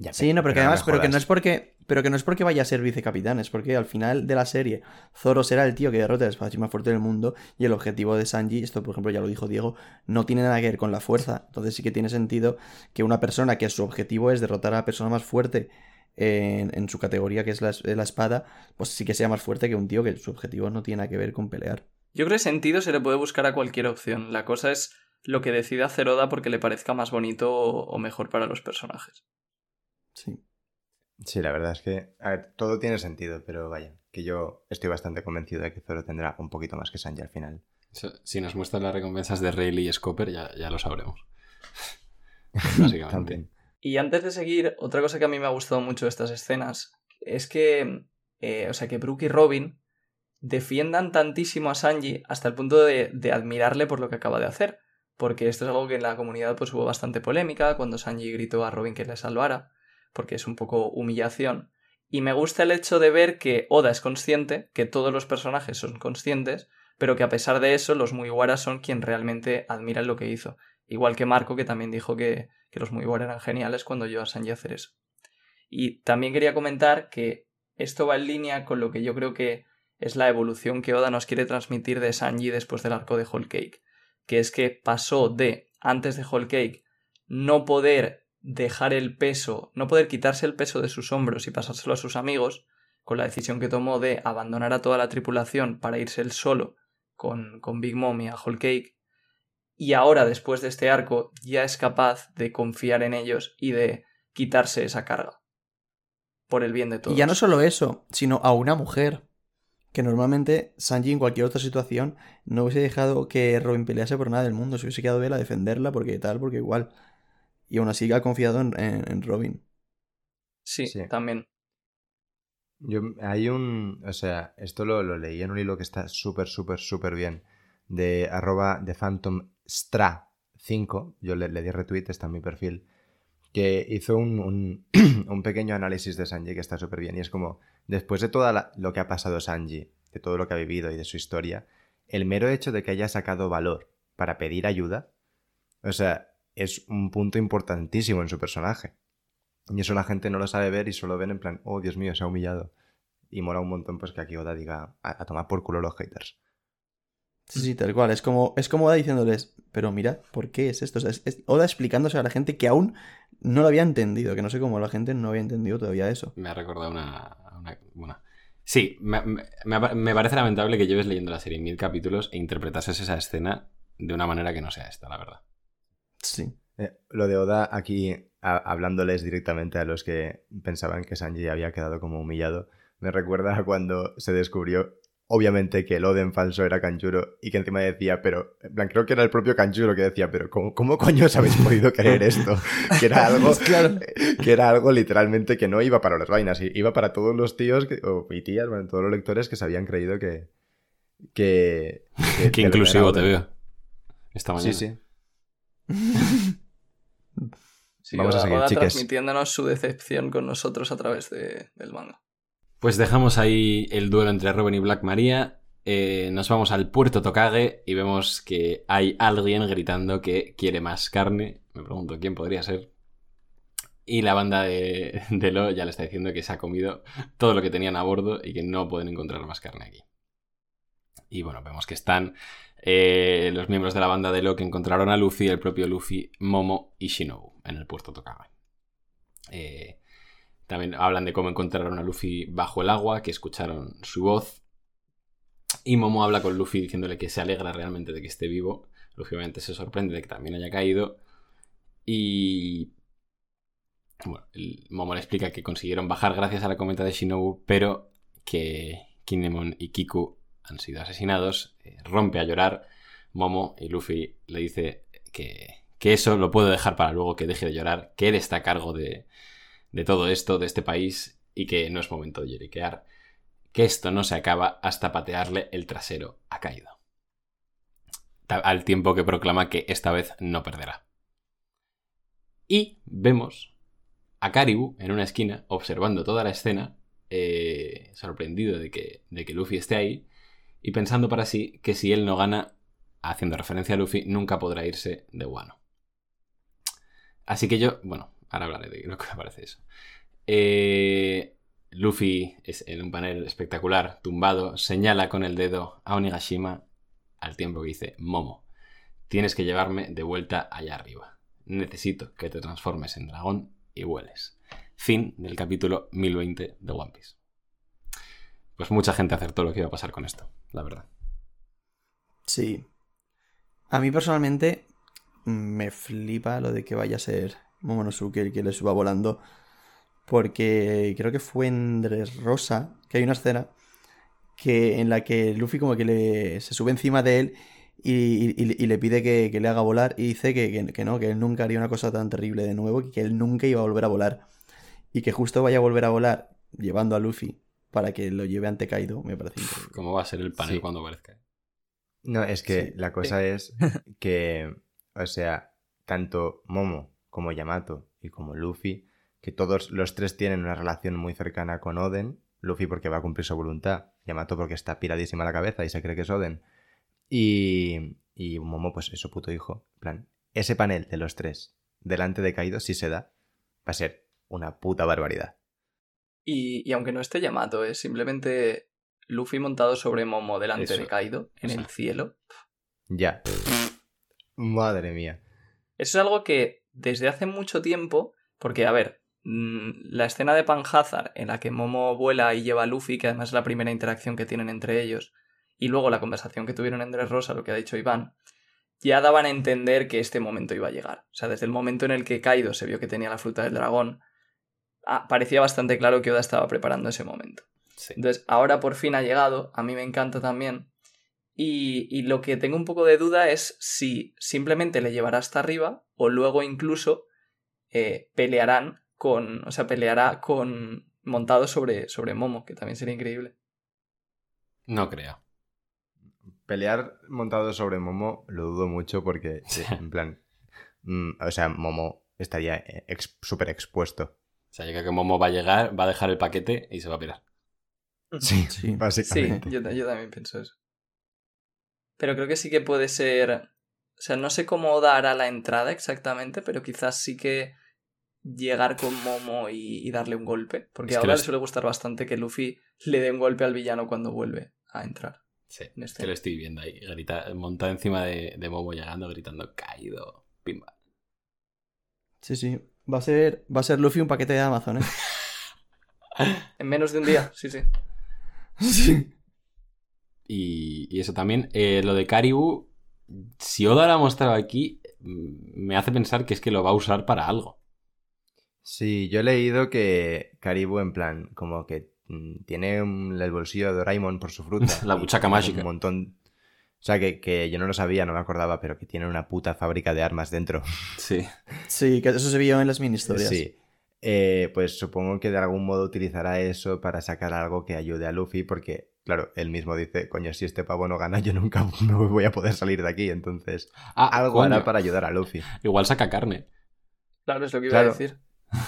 Ya, Sí, no, pero que además, pero que no es porque, pero que no es porque vaya a ser vicecapitán, es porque al final de la serie Zoro será el tío que derrote al espadachín más fuerte del mundo y el objetivo de Sanji, esto por ejemplo ya lo dijo Diego, no tiene nada que ver con la fuerza. Entonces sí que tiene sentido que una persona que su objetivo es derrotar a la persona más fuerte en, en su categoría, que es la, la espada, pues sí que sea más fuerte que un tío que su objetivo no tiene nada que ver con pelear. Yo creo que sentido se le puede buscar a cualquier opción. La cosa es lo que decida hacer Oda porque le parezca más bonito o mejor para los personajes. Sí. Sí, la verdad es que, a ver, todo tiene sentido, pero vaya, que yo estoy bastante convencido de que Zoro tendrá un poquito más que Sanji al final. Si nos muestran las recompensas de Rayleigh y Scopper, ya, ya lo sabremos. Básicamente. También. Y antes de seguir, otra cosa que a mí me ha gustado mucho de estas escenas es que, eh, o sea, que Brooke y Robin defiendan tantísimo a Sanji hasta el punto de, de admirarle por lo que acaba de hacer. Porque esto es algo que en la comunidad pues hubo bastante polémica cuando Sanji gritó a Robin que le salvara, porque es un poco humillación. Y me gusta el hecho de ver que Oda es consciente, que todos los personajes son conscientes, pero que a pesar de eso los Mugiwara son quien realmente admiran lo que hizo. Igual que Marco, que también dijo que, que los Mugiwara eran geniales cuando oyó a Sanji hacer eso. Y también quería comentar que esto va en línea con lo que yo creo que es la evolución que Oda nos quiere transmitir de Sanji después del arco de Whole Cake, que es que pasó de, antes de Whole Cake, no poder dejar el peso, no poder quitarse el peso de sus hombros y pasárselo a sus amigos, con la decisión que tomó de abandonar a toda la tripulación para irse él solo con, con Big Mom y a Whole Cake, y ahora, después de este arco, ya es capaz de confiar en ellos y de quitarse esa carga. Por el bien de todos. Y ya no solo eso, sino a una mujer. Que normalmente Sanji en cualquier otra situación no hubiese dejado que Robin pelease por nada del mundo. Se hubiese quedado él a defenderla porque tal, porque igual. Y aún así ha confiado en, en- en Robin. Sí, Sí. también. Yo, hay un, o sea, esto lo, lo leí en un hilo que está súper, súper, súper bien, de arroba de Phantom Stra 5, yo le, le di retweet, está en mi perfil, que hizo un, un, un pequeño análisis de Sanji que está súper bien, y es como, después de todo lo que ha pasado Sanji, de todo lo que ha vivido y de su historia, el mero hecho de que haya sacado valor para pedir ayuda, o sea, es un punto importantísimo en su personaje. Y eso la gente no lo sabe ver y solo ven en plan, oh Dios mío, se ha humillado. Y mola un montón pues que aquí Oda diga, a, a tomar por culo los haters. Sí, sí, tal cual. Es como, es como Oda diciéndoles, pero mira, ¿por qué es esto? O sea, es, es Oda explicándose a la gente que aún no lo había entendido, que no sé cómo la gente no había entendido todavía eso. Me ha recordado una. una- bueno. Sí, me, me- me parece lamentable que lleves leyendo la serie en mil capítulos e interpretases esa escena de una manera que no sea esta, la verdad. Sí. Eh, lo de Oda aquí, a- hablándoles directamente a los que pensaban que Sanji había quedado como humillado, me recuerda a cuando se descubrió, obviamente, que el Oden falso era Kanjuro y que encima decía, pero, en plan, creo que era el propio Kanjuro que decía, pero ¿cómo, cómo coño os habéis podido creer esto? Que era algo, Claro. que era algo literalmente que no iba para las vainas, iba para todos los tíos que- o, y tías, bueno, todos los lectores que se habían creído que... Que, que- que inclusivo te veo. Esta mañana. Sí, sí. Sí, Vamos a seguir, transmitiéndonos su decepción con nosotros a través de- del manga. Pues dejamos ahí el duelo entre Robin y Black Maria. eh, nos vamos al puerto Tokage y vemos que hay alguien gritando que quiere más carne. Me pregunto quién podría ser. Y la banda de, de Lo ya le está diciendo que se ha comido todo lo que tenían a bordo y que no pueden encontrar más carne aquí. Y bueno, vemos que están eh, los miembros de la banda de Lo que encontraron a Luffy, el propio Luffy, Momo y Shinobu en el puerto Tokage. Eh, también hablan de cómo encontraron a Luffy bajo el agua, que escucharon su voz. Y Momo habla con Luffy diciéndole que se alegra realmente de que esté vivo. Luffy obviamente se sorprende de que también haya caído. Y... Momo le explica que consiguieron bajar gracias a la cometa de Shinobu, pero que Kinemon y Kiku han sido asesinados. Eh, rompe a llorar Momo y Luffy le dice que, que eso lo puedo dejar para luego que deje de llorar, que él está a cargo de, de todo esto, de este país, y que no es momento de lloriquear, que esto no se acaba hasta patearle el trasero a Kaido. Al tiempo que proclama que esta vez no perderá. Y vemos a Karibu en una esquina observando toda la escena, eh, sorprendido de que, de que Luffy esté ahí, y pensando para sí que si él no gana, haciendo referencia a Luffy, nunca podrá irse de Wano. Así que yo, bueno, ahora hablaré de lo que me parece eso. Eh, Luffy es en un panel espectacular, tumbado, señala con el dedo a Onigashima al tiempo que dice, Momo, tienes que llevarme de vuelta allá arriba. Necesito que te transformes en dragón y vueles. Fin del capítulo 1020 de One Piece. Pues mucha gente acertó lo que iba a pasar con esto, la verdad. Sí. A mí personalmente me flipa lo de que vaya a ser Momonosuke el que le suba volando. Porque creo que fue en Rosa que hay una escena que, en la que Luffy como que le, se sube encima de él y, y- le pide que, que le haga volar y dice que, que- que no, que él nunca haría una cosa tan terrible de nuevo que él nunca iba a volver a volar. Y que justo vaya a volver a volar llevando a Luffy para que lo lleve ante Kaido, me parece increíble. ¿Cómo va a ser el panel Sí. cuando aparezca? No, es que Sí. la cosa es que, o sea, tanto Momo como Yamato y como Luffy, que todos los tres tienen una relación muy cercana con Oden. Luffy porque va a cumplir su voluntad, Yamato porque está piradísima la cabeza y se cree que es Oden. Y, y Momo, pues es su puto hijo. En plan, ese panel de los tres delante de Kaido, si se da, va a ser una puta barbaridad. Y, y aunque no esté Yamato, es simplemente Luffy montado sobre Momo delante Eso. de Kaido en el cielo. Ya. Madre mía. Eso es algo que desde hace mucho tiempo, porque a ver, mm, la escena de Panhazard en la que Momo vuela y lleva a Luffy, que además es la primera interacción que tienen entre ellos, y luego la conversación que tuvieron en Dressrosa, lo que ha dicho Iván, ya daban a entender que este momento iba a llegar. O sea, desde el momento en el que Kaido se vio que tenía la fruta del dragón, parecía bastante claro que Oda estaba preparando ese momento. Sí. Entonces, ahora por fin ha llegado, a mí me encanta también. Y, y lo que tengo un poco de duda es si simplemente le llevará hasta arriba o luego incluso eh, pelearán con, o sea, peleará con montado sobre, sobre Momo, que también sería increíble. No creo. Pelear montado sobre Momo lo dudo mucho porque, en plan, mm, o sea, Momo estaría eh, ex- súper expuesto. O sea, yo creo que Momo va a llegar, va a dejar el paquete y se va a pirar. Sí, Sí. Sí, básicamente. yo, ta- yo también pienso eso. Pero creo que sí que puede ser. O sea, no sé cómo dará la entrada exactamente, pero quizás sí que llegar con Momo y, y darle un golpe. Porque Es que ahora los- le suele gustar bastante que Luffy le dé un golpe al villano cuando vuelve a entrar. Sí, En es este. que lo estoy viendo ahí, grita, montado encima de, de Momo llegando, gritando, caído, pimba. Sí, sí. Va a ser, va a ser Luffy un paquete de Amazon, ¿eh? En menos de un día, sí, sí. sí. Y, y eso también, eh, lo de Karibu, si Oda lo ha mostrado aquí, mm, me hace pensar que es que lo va a usar para algo. Sí, yo he leído que Karibu, en plan, como que mm, tiene el bolsillo de Doraemon por su fruta. La buchaca mágica. Un montón. O sea, que, que yo no lo sabía, no me acordaba, pero que tiene una puta fábrica de armas dentro. Sí. Sí, que eso se vio en las mini historias. Sí. Eh, pues supongo que de algún modo utilizará eso para sacar algo que ayude a Luffy, porque, claro, él mismo dice, coño, si este pavo no gana, yo nunca me voy a poder salir de aquí. Entonces, Ah, algo coño, hará para ayudar a Luffy. Igual saca carne. Claro, es lo que iba Claro. a decir.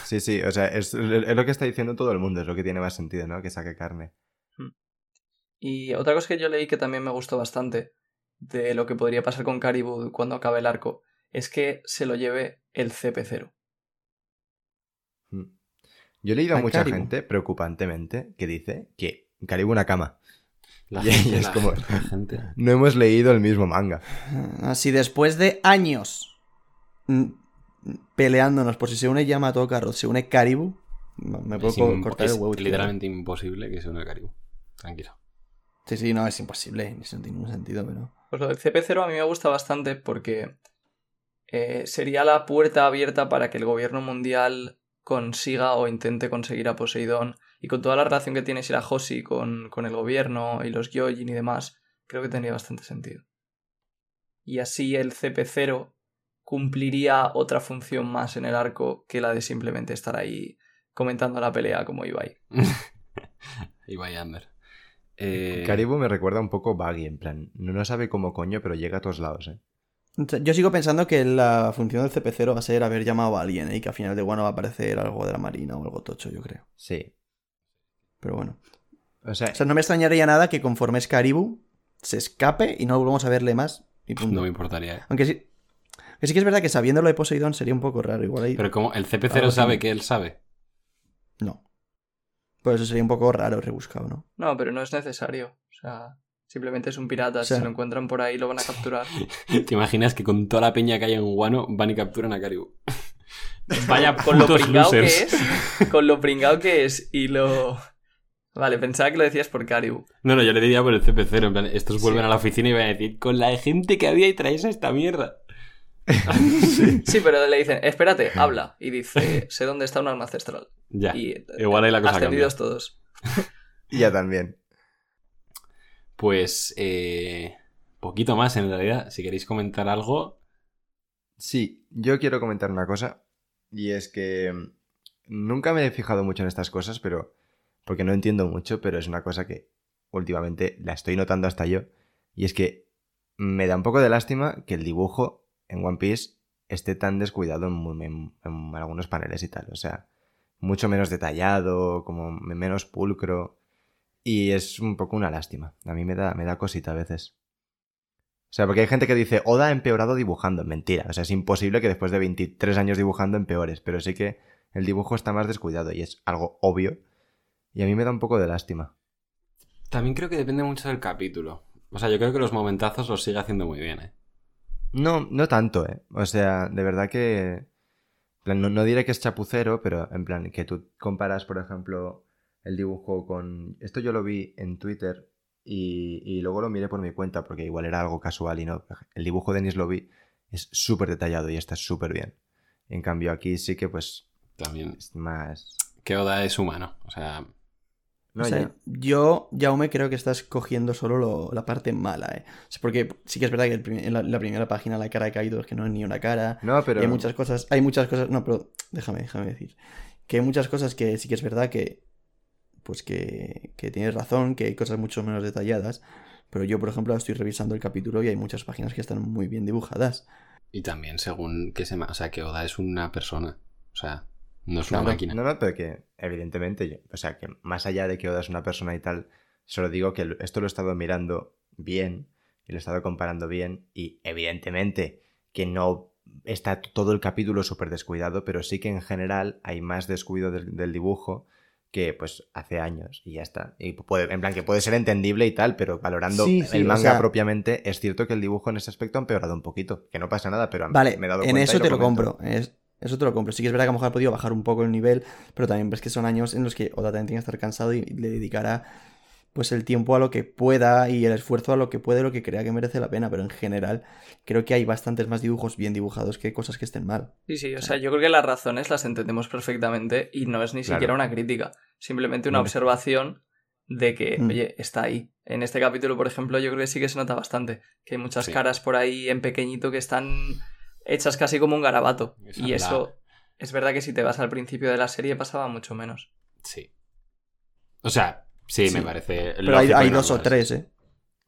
Sí, sí, o sea, es, es lo que está diciendo todo el mundo, es lo que tiene más sentido, ¿no? Que saque carne. Y otra cosa que yo leí que también me gustó bastante de lo que podría pasar con Caribou cuando acabe el arco es que se lo lleve el CP0. Mm. Yo he leído a, A mucha Caribou. gente, preocupantemente, que dice que Caribou una cama. La Y- gente, es la como- gente. No hemos leído el mismo manga. Así después de años mm, peleándonos por si se une Yamato o Carrot, se une Karibu, me puedo Es cortar el es huevo. tirar. literalmente imposible que se una Karibu. Tranquilo. Sí, sí, no, es imposible, eso no tiene ningún sentido, pero... Pues lo del CP0 a mí me gusta bastante porque eh, sería la puerta abierta para que el gobierno mundial consiga o intente conseguir a Poseidón y con toda la relación que tiene Shirahoshi con, con el gobierno y los Gyojin y demás, creo que tendría bastante sentido. Y así el CP0 cumpliría otra función más en el arco que la de simplemente estar ahí comentando la pelea como Ibai. Ibai Ander. Eh, Caribou me recuerda un poco Baggy, en plan, no, sabe cómo coño, pero llega a todos lados, ¿eh? Yo sigo pensando que la función del CP0 va a ser haber llamado a alguien ¿eh? y que al final de bueno va a aparecer algo de la marina o algo tocho, yo creo. Sí. Pero bueno. O sea, O sea, no me extrañaría nada que conforme es Karibu, se escape y no volvamos a verle más y punto. No me importaría. eh. Aunque sí, que sí que es verdad que sabiéndolo de Poseidón sería un poco raro. Igual ahí... Pero como el CP0 Algo sabe que él sabe. No. Por eso sería un poco raro, rebuscado, ¿no? No, pero no es necesario. O sea, simplemente es un pirata. O sea- si se lo encuentran por ahí lo van a capturar. ¿Te imaginas que con toda la peña que hay en Guano van y capturan a Karibu? Vaya con lo pringao que es. Con lo pringao que es y lo. Vale, pensaba que lo decías por Caribu. No, no, yo le diría por el CP0. En plan, estos Sí. vuelven a la oficina y van a decir, con la gente que había y traes a esta mierda. Sí, pero le dicen, espérate, habla. Y dice, sé dónde está un arma ancestral. Ya. Y igual ahí la cosa ascendidos todos. Y ya también. Pues, eh, poquito más en realidad. Si queréis comentar algo, Sí, yo quiero comentar una cosa. Y es que mm, nunca me he fijado mucho en estas cosas, pero. Porque no entiendo mucho, pero es una cosa que últimamente la estoy notando hasta yo. Y es que me da un poco de lástima que el dibujo en One Piece esté tan descuidado en, algunos paneles y tal. O sea, mucho menos detallado, como menos pulcro. Y es un poco una lástima. A mí me da, me da cosita a veces. O sea, porque hay gente que dice, Oda ha empeorado dibujando. Mentira. O sea, es imposible que después de 23 años dibujando empeores. Pero sí que el dibujo está más descuidado y es algo obvio. Y a mí me da un poco de lástima. también creo que depende mucho del capítulo. O sea, yo creo que los momentazos los sigue haciendo muy bien, ¿eh? No, no tanto, ¿eh? O sea, de verdad que... plan, No, no diré que es chapucero, pero en plan, que tú comparas, por ejemplo, el dibujo con... Esto yo lo vi en Twitter y, y luego lo miré por mi cuenta porque igual era algo casual y no. El dibujo de Nis lo vi, es súper detallado y está súper bien. En cambio aquí sí que pues También. es más... Que Oda es humano. O sea, No, o sea, ya. yo, Jaume, creo que estás cogiendo solo lo- la parte mala, ¿eh? O sea, porque sí que es verdad que el prim- en la, la primera página la cara de Kaido es que no es ni una cara. No, pero... Y hay muchas cosas, hay muchas cosas, no, pero déjame, déjame decir. Que hay muchas cosas que sí que es verdad que, pues que, que tienes razón, que hay cosas mucho menos detalladas. Pero yo, por ejemplo, estoy revisando el capítulo y hay muchas páginas que están muy bien dibujadas. y también según que se... O sea, que Oda es una persona. O sea, no es una máquina. No, no, pero que evidentemente, yo- o sea, que más allá de que Oda es una persona y tal, solo digo que esto lo he estado mirando bien y lo he estado comparando bien y evidentemente que no está todo el capítulo súper descuidado, pero sí que en general hay más descuido del, del dibujo que pues hace años y ya está. Y puede, en plan que puede ser entendible y tal, pero valorando Sí, sí, el o manga sea- propiamente, es cierto que el dibujo en ese aspecto ha empeorado un poquito, que no pasa nada, pero Vale, me he dado en cuenta eso te lo compro. es- eso te lo compro. Sí que es verdad que a lo mejor ha podido bajar un poco el nivel, pero también ves que son años en los que Oda también tiene que estar cansado y le dedicará pues el tiempo a lo que pueda y el esfuerzo a lo que puede, lo que crea que merece la pena. Pero en general creo que hay bastantes más dibujos bien dibujados que cosas que estén mal. Sí, sí, o sea, yo creo que las razones las entendemos perfectamente y no es ni Claro. siquiera una crítica, simplemente una Vale. observación de que, Mm. oye, está ahí. En este capítulo, por ejemplo, yo creo que sí que se nota bastante, que hay muchas Sí. caras por ahí en pequeñito que están hechas casi como un garabato. Esa y la- eso, es verdad que si te vas al principio de la serie pasaba mucho menos. Sí. O sea, sí, Sí. me parece. Pero hay, dos o tres, ¿eh?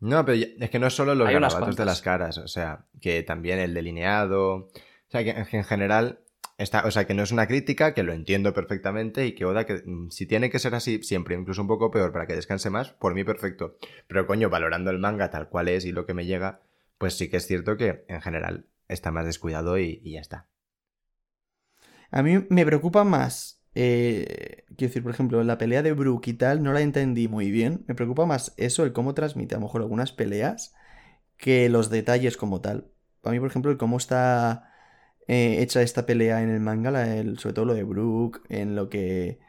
No, pero es que no es solo los Hay garabatos de las caras, o sea, que también el delineado. O sea, que en que en general. Está, o sea, que no es una crítica, que lo entiendo perfectamente y que Oda, que mm, si tiene que ser así siempre, incluso un poco peor para que descanse más, por mí perfecto. Pero coño, valorando el manga tal cual es y lo que me llega, pues sí que es cierto que en general está más descuidado y, ya está. A mí me preocupa más. eh, quiero decir, por ejemplo, la pelea de Brook y tal, no la entendí muy bien. Me preocupa más eso, el cómo transmite a lo mejor algunas peleas, que los detalles como tal. Para mí, por ejemplo, el cómo está eh, hecha esta pelea en el manga, la- el- sobre todo lo de Brook, en lo que.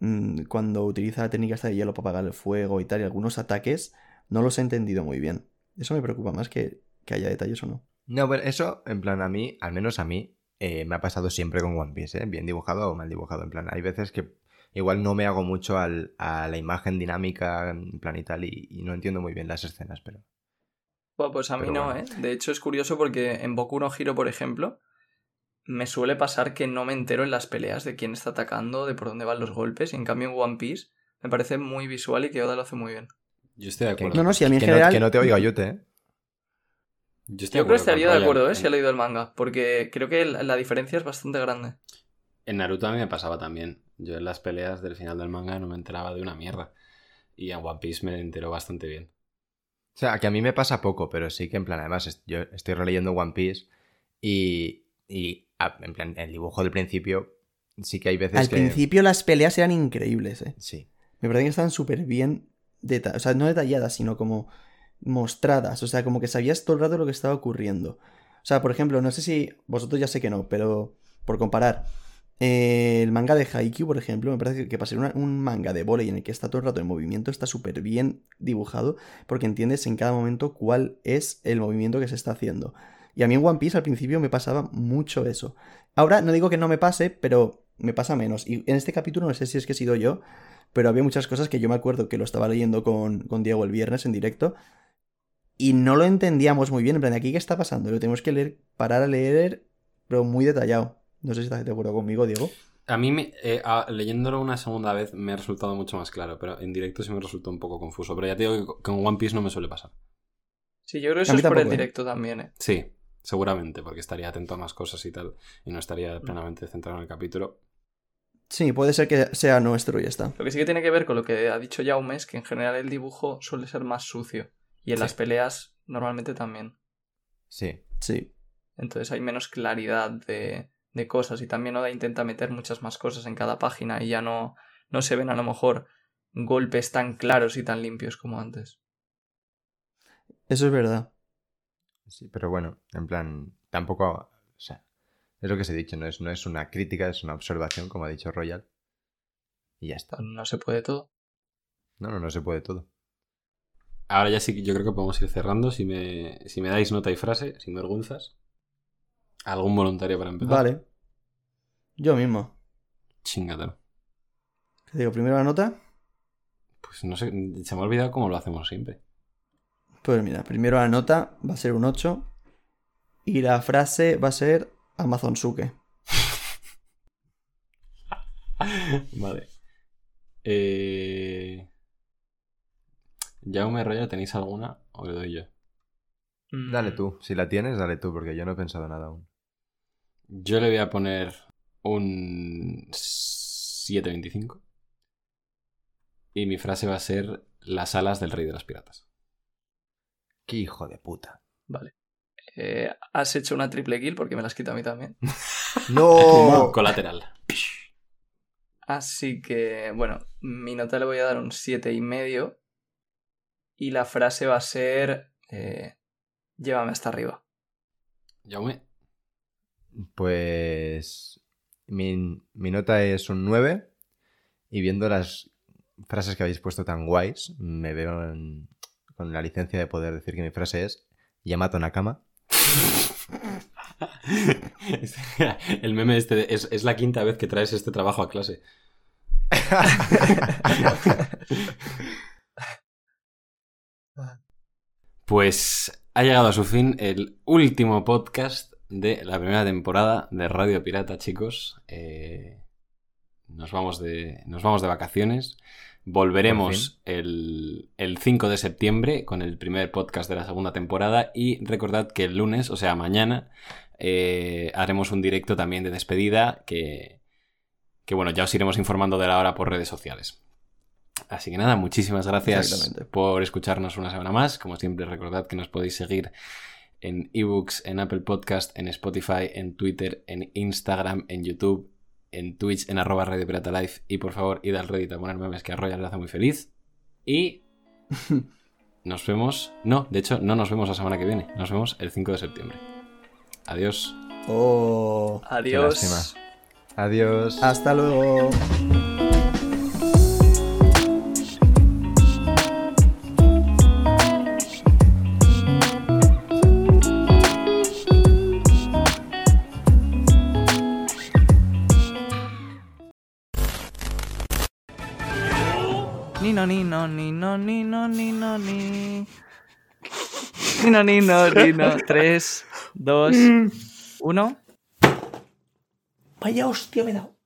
mm, cuando utiliza la técnica esta de hielo para apagar el fuego y tal, y algunos ataques, no los he entendido muy bien. Eso me preocupa más que, que haya detalles o no. No, bueno, eso, en plan, a mí, al menos a mí, eh, me ha pasado siempre con One Piece, ¿eh? Bien dibujado o mal dibujado. En plan, hay veces que igual no me hago mucho al- a la imagen dinámica, en plan y tal, y, y no entiendo muy bien las escenas, pero. Bueno, pues a mí Pero no, bueno. ¿eh? De hecho es curioso porque en Boku no Hero, por ejemplo, me suele pasar que no me entero en las peleas de quién está atacando, de por dónde van los golpes, y en cambio en One Piece me parece muy visual y que Oda lo hace muy bien. Yo estoy de acuerdo. No, no, sí, a mí en que, general. no, que no te oiga Yute, ¿eh? Yo, estoy Yo creo que estaría de acuerdo, ¿eh? Si he leído el manga, porque creo que la diferencia es bastante grande. En Naruto a mí me pasaba también. Yo en las peleas del final del manga no me enteraba de una mierda. Y en One Piece me enteró bastante bien. O sea, que a mí me pasa poco, pero sí que en plan, además, est- yo estoy releyendo One Piece y, y en plan, el dibujo del principio sí que hay veces Al que... principio las peleas eran increíbles, ¿eh? Sí. Me parece que estaban súper bien deta- o sea, no detalladas, sino como mostradas. O sea, como que sabías todo el rato lo que estaba ocurriendo. O sea, por ejemplo, no sé si. Vosotros ya sé que no, pero por comparar. Eh, el manga de Haikyuu, por ejemplo, me parece que para ser un manga de volei en el que está todo el rato en movimiento, está súper bien dibujado porque entiendes en cada momento cuál es el movimiento que se está haciendo. Y a mí en One Piece al principio me pasaba mucho eso. Ahora no digo que no me pase, pero me pasa menos. Y en este capítulo no sé si es que he sido yo, pero había muchas cosas que yo me acuerdo que lo estaba leyendo con, con Diego el viernes en directo y no lo entendíamos muy bien. En plan, ¿aquí qué está pasando? Lo tenemos que leer, parar a leer, pero muy detallado. No sé si estás de acuerdo conmigo, Diego. A mí, me- eh, a- leyéndolo una segunda vez, me ha resultado mucho más claro, pero en directo sí me resultó un poco confuso. Pero ya te digo que con One Piece no me suele pasar. Sí, yo creo que eso es por el tampoco, ¿eh? directo también, ¿eh? Sí, seguramente, porque estaría atento a más cosas y tal, y no estaría plenamente centrado en el capítulo. Sí, puede ser que sea nuestro y ya está. Lo que sí que tiene que ver con lo que ha dicho Jaume es que en general el dibujo suele ser más sucio. Y en Sí. las peleas normalmente también. Sí. Sí. Entonces hay menos claridad de, de cosas. Y también Oda intenta meter muchas más cosas en cada página y ya no, no se ven a lo mejor golpes tan claros y tan limpios como antes. Eso es verdad. Sí, pero bueno, en plan, tampoco. O sea, es lo que os he dicho, no es, no es una crítica, es una observación, como ha dicho Royal. Y ya está. No se puede todo. No, no, no se puede todo. Ahora ya sí que yo creo que podemos ir cerrando. Si me, si me dais nota y frase, sin vergüenzas. ¿Algún voluntario para empezar? Vale. Yo mismo. Chingatelo. Te digo, primero la nota. Pues no sé, se me ha olvidado cómo lo hacemos siempre. Pues mira, primero la nota va a ser un 8. Y la frase va a ser Amazonsuke. vale. Eh... Jaume Roya, ¿tenéis alguna? ¿O le doy yo? Mm, Dale tú, si la tienes, dale tú, porque yo no he pensado nada aún. Yo le voy a poner un 725. Y mi frase va a ser las alas del rey de las piratas. ¡Qué hijo de puta! Vale. Eh, has hecho una triple kill porque me la has quitado a mí también. ¡No! Colateral. Así que, bueno, mi nota le voy a dar un siete y la frase va a ser. eh, llévame hasta arriba. Jaume. Pues mi, mi nota es un 9 y viendo las frases que habéis puesto tan guays, me veo en- con la licencia de poder decir que mi frase es Yamato Nakama. El meme este de- es, es la quinta vez que traes este trabajo a clase. Pues ha llegado a su fin el último podcast de la primera temporada de Radio Pirata, chicos. Eh, nos, vamos de, nos vamos de vacaciones. Volveremos el, el 5 de septiembre con el primer podcast de la segunda temporada y recordad que el lunes, o sea, mañana, eh, haremos un directo también de despedida que, que, bueno, ya os iremos informando de la hora por redes sociales. Así que nada, muchísimas gracias por escucharnos una semana más. Como siempre, recordad que nos podéis seguir en ebooks, en Apple Podcast, en Spotify, en Twitter, en Instagram, en YouTube, en Twitch, en arroba Radio Pirata Live. Y por favor, id al Reddit a poner memes que a Royal le hace muy feliz. Y nos vemos. No, de hecho, no nos vemos la semana que viene. Nos vemos el 5 de septiembre. Adiós. Oh. Adiós. Adiós. Hasta luego. No ni no ni no ni no ni no ni. Ni no ni no ni no. 3, 2, 1. Vaya hostia me he dado.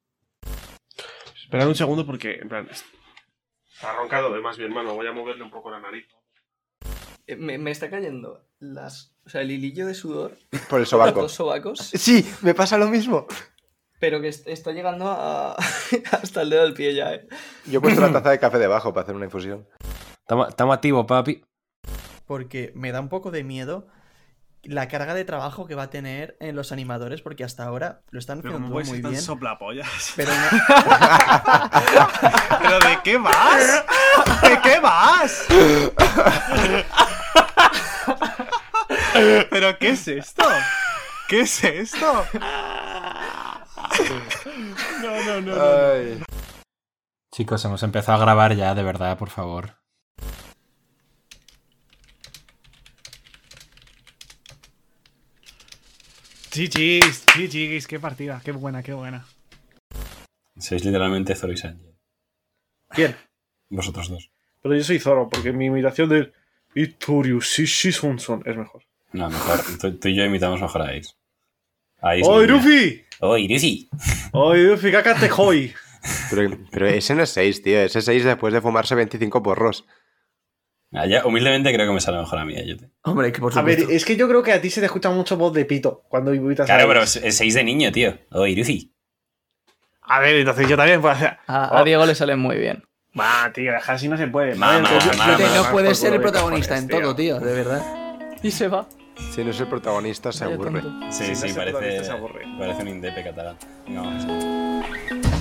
Esperad un segundo porque, en plan, está roncado de más bien, mano. Voy a moverle un poco la nariz. Eh, Me, me está cayendo las. O sea, el hilillo de sudor. Por el Por los sobaco. dos sobacos. Sí, me pasa lo mismo. Pero que est- está llegando a- hasta el dedo del pie ya, eh. Yo he puesto la taza de café debajo para hacer una infusión. Estamos activos, papi. Porque me da un poco de miedo la carga de trabajo que va a tener en los animadores, porque hasta ahora lo están Pero haciendo muy bien. soplapollas. Pero no- ¿Pero de qué vas? ¿De qué vas? ¿Pero qué es esto? ¿Qué es esto? No, no, no. Chicos, hemos empezado a grabar ya, de verdad, por favor. Chichis, chichis, qué partida, qué buena, qué buena. Sois literalmente Zoro y Sanji. ¿Quién? Vosotros dos. Pero yo soy Zoro, porque mi imitación del Itorio Shishi Sun Sun es mejor. No, mejor. Tú, tú y yo imitamos mejor a Ace. A Ace ¡Oy, niña. Ruffy! ¡Oy, Lucy! ¡Oy, Ruffy, cácate, hoy! Pero, pero ese no es 6, tío. Ese es 6 después de fumarse 25 porros. Ah, ya, humildemente creo que me sale mejor a mí, Ayote. Hombre, que por A ver, es que yo creo que a ti se te escucha mucho voz de pito cuando imitas a Claro, pero es 6 de niño, tío. ¡Oy, Lucy! A ver, entonces yo también puedo hacer... A, a Diego le sale muy bien. Va, tío, así no se puede. Entonces yo- yo te- mamá. no puedes ser el protagonista protagonista en todo, tío, de verdad. Y se va. Si no es el protagonista, se aburre. Sí, Sí, parece, protagonista se aburre. parece un indepe catalán. Vamos.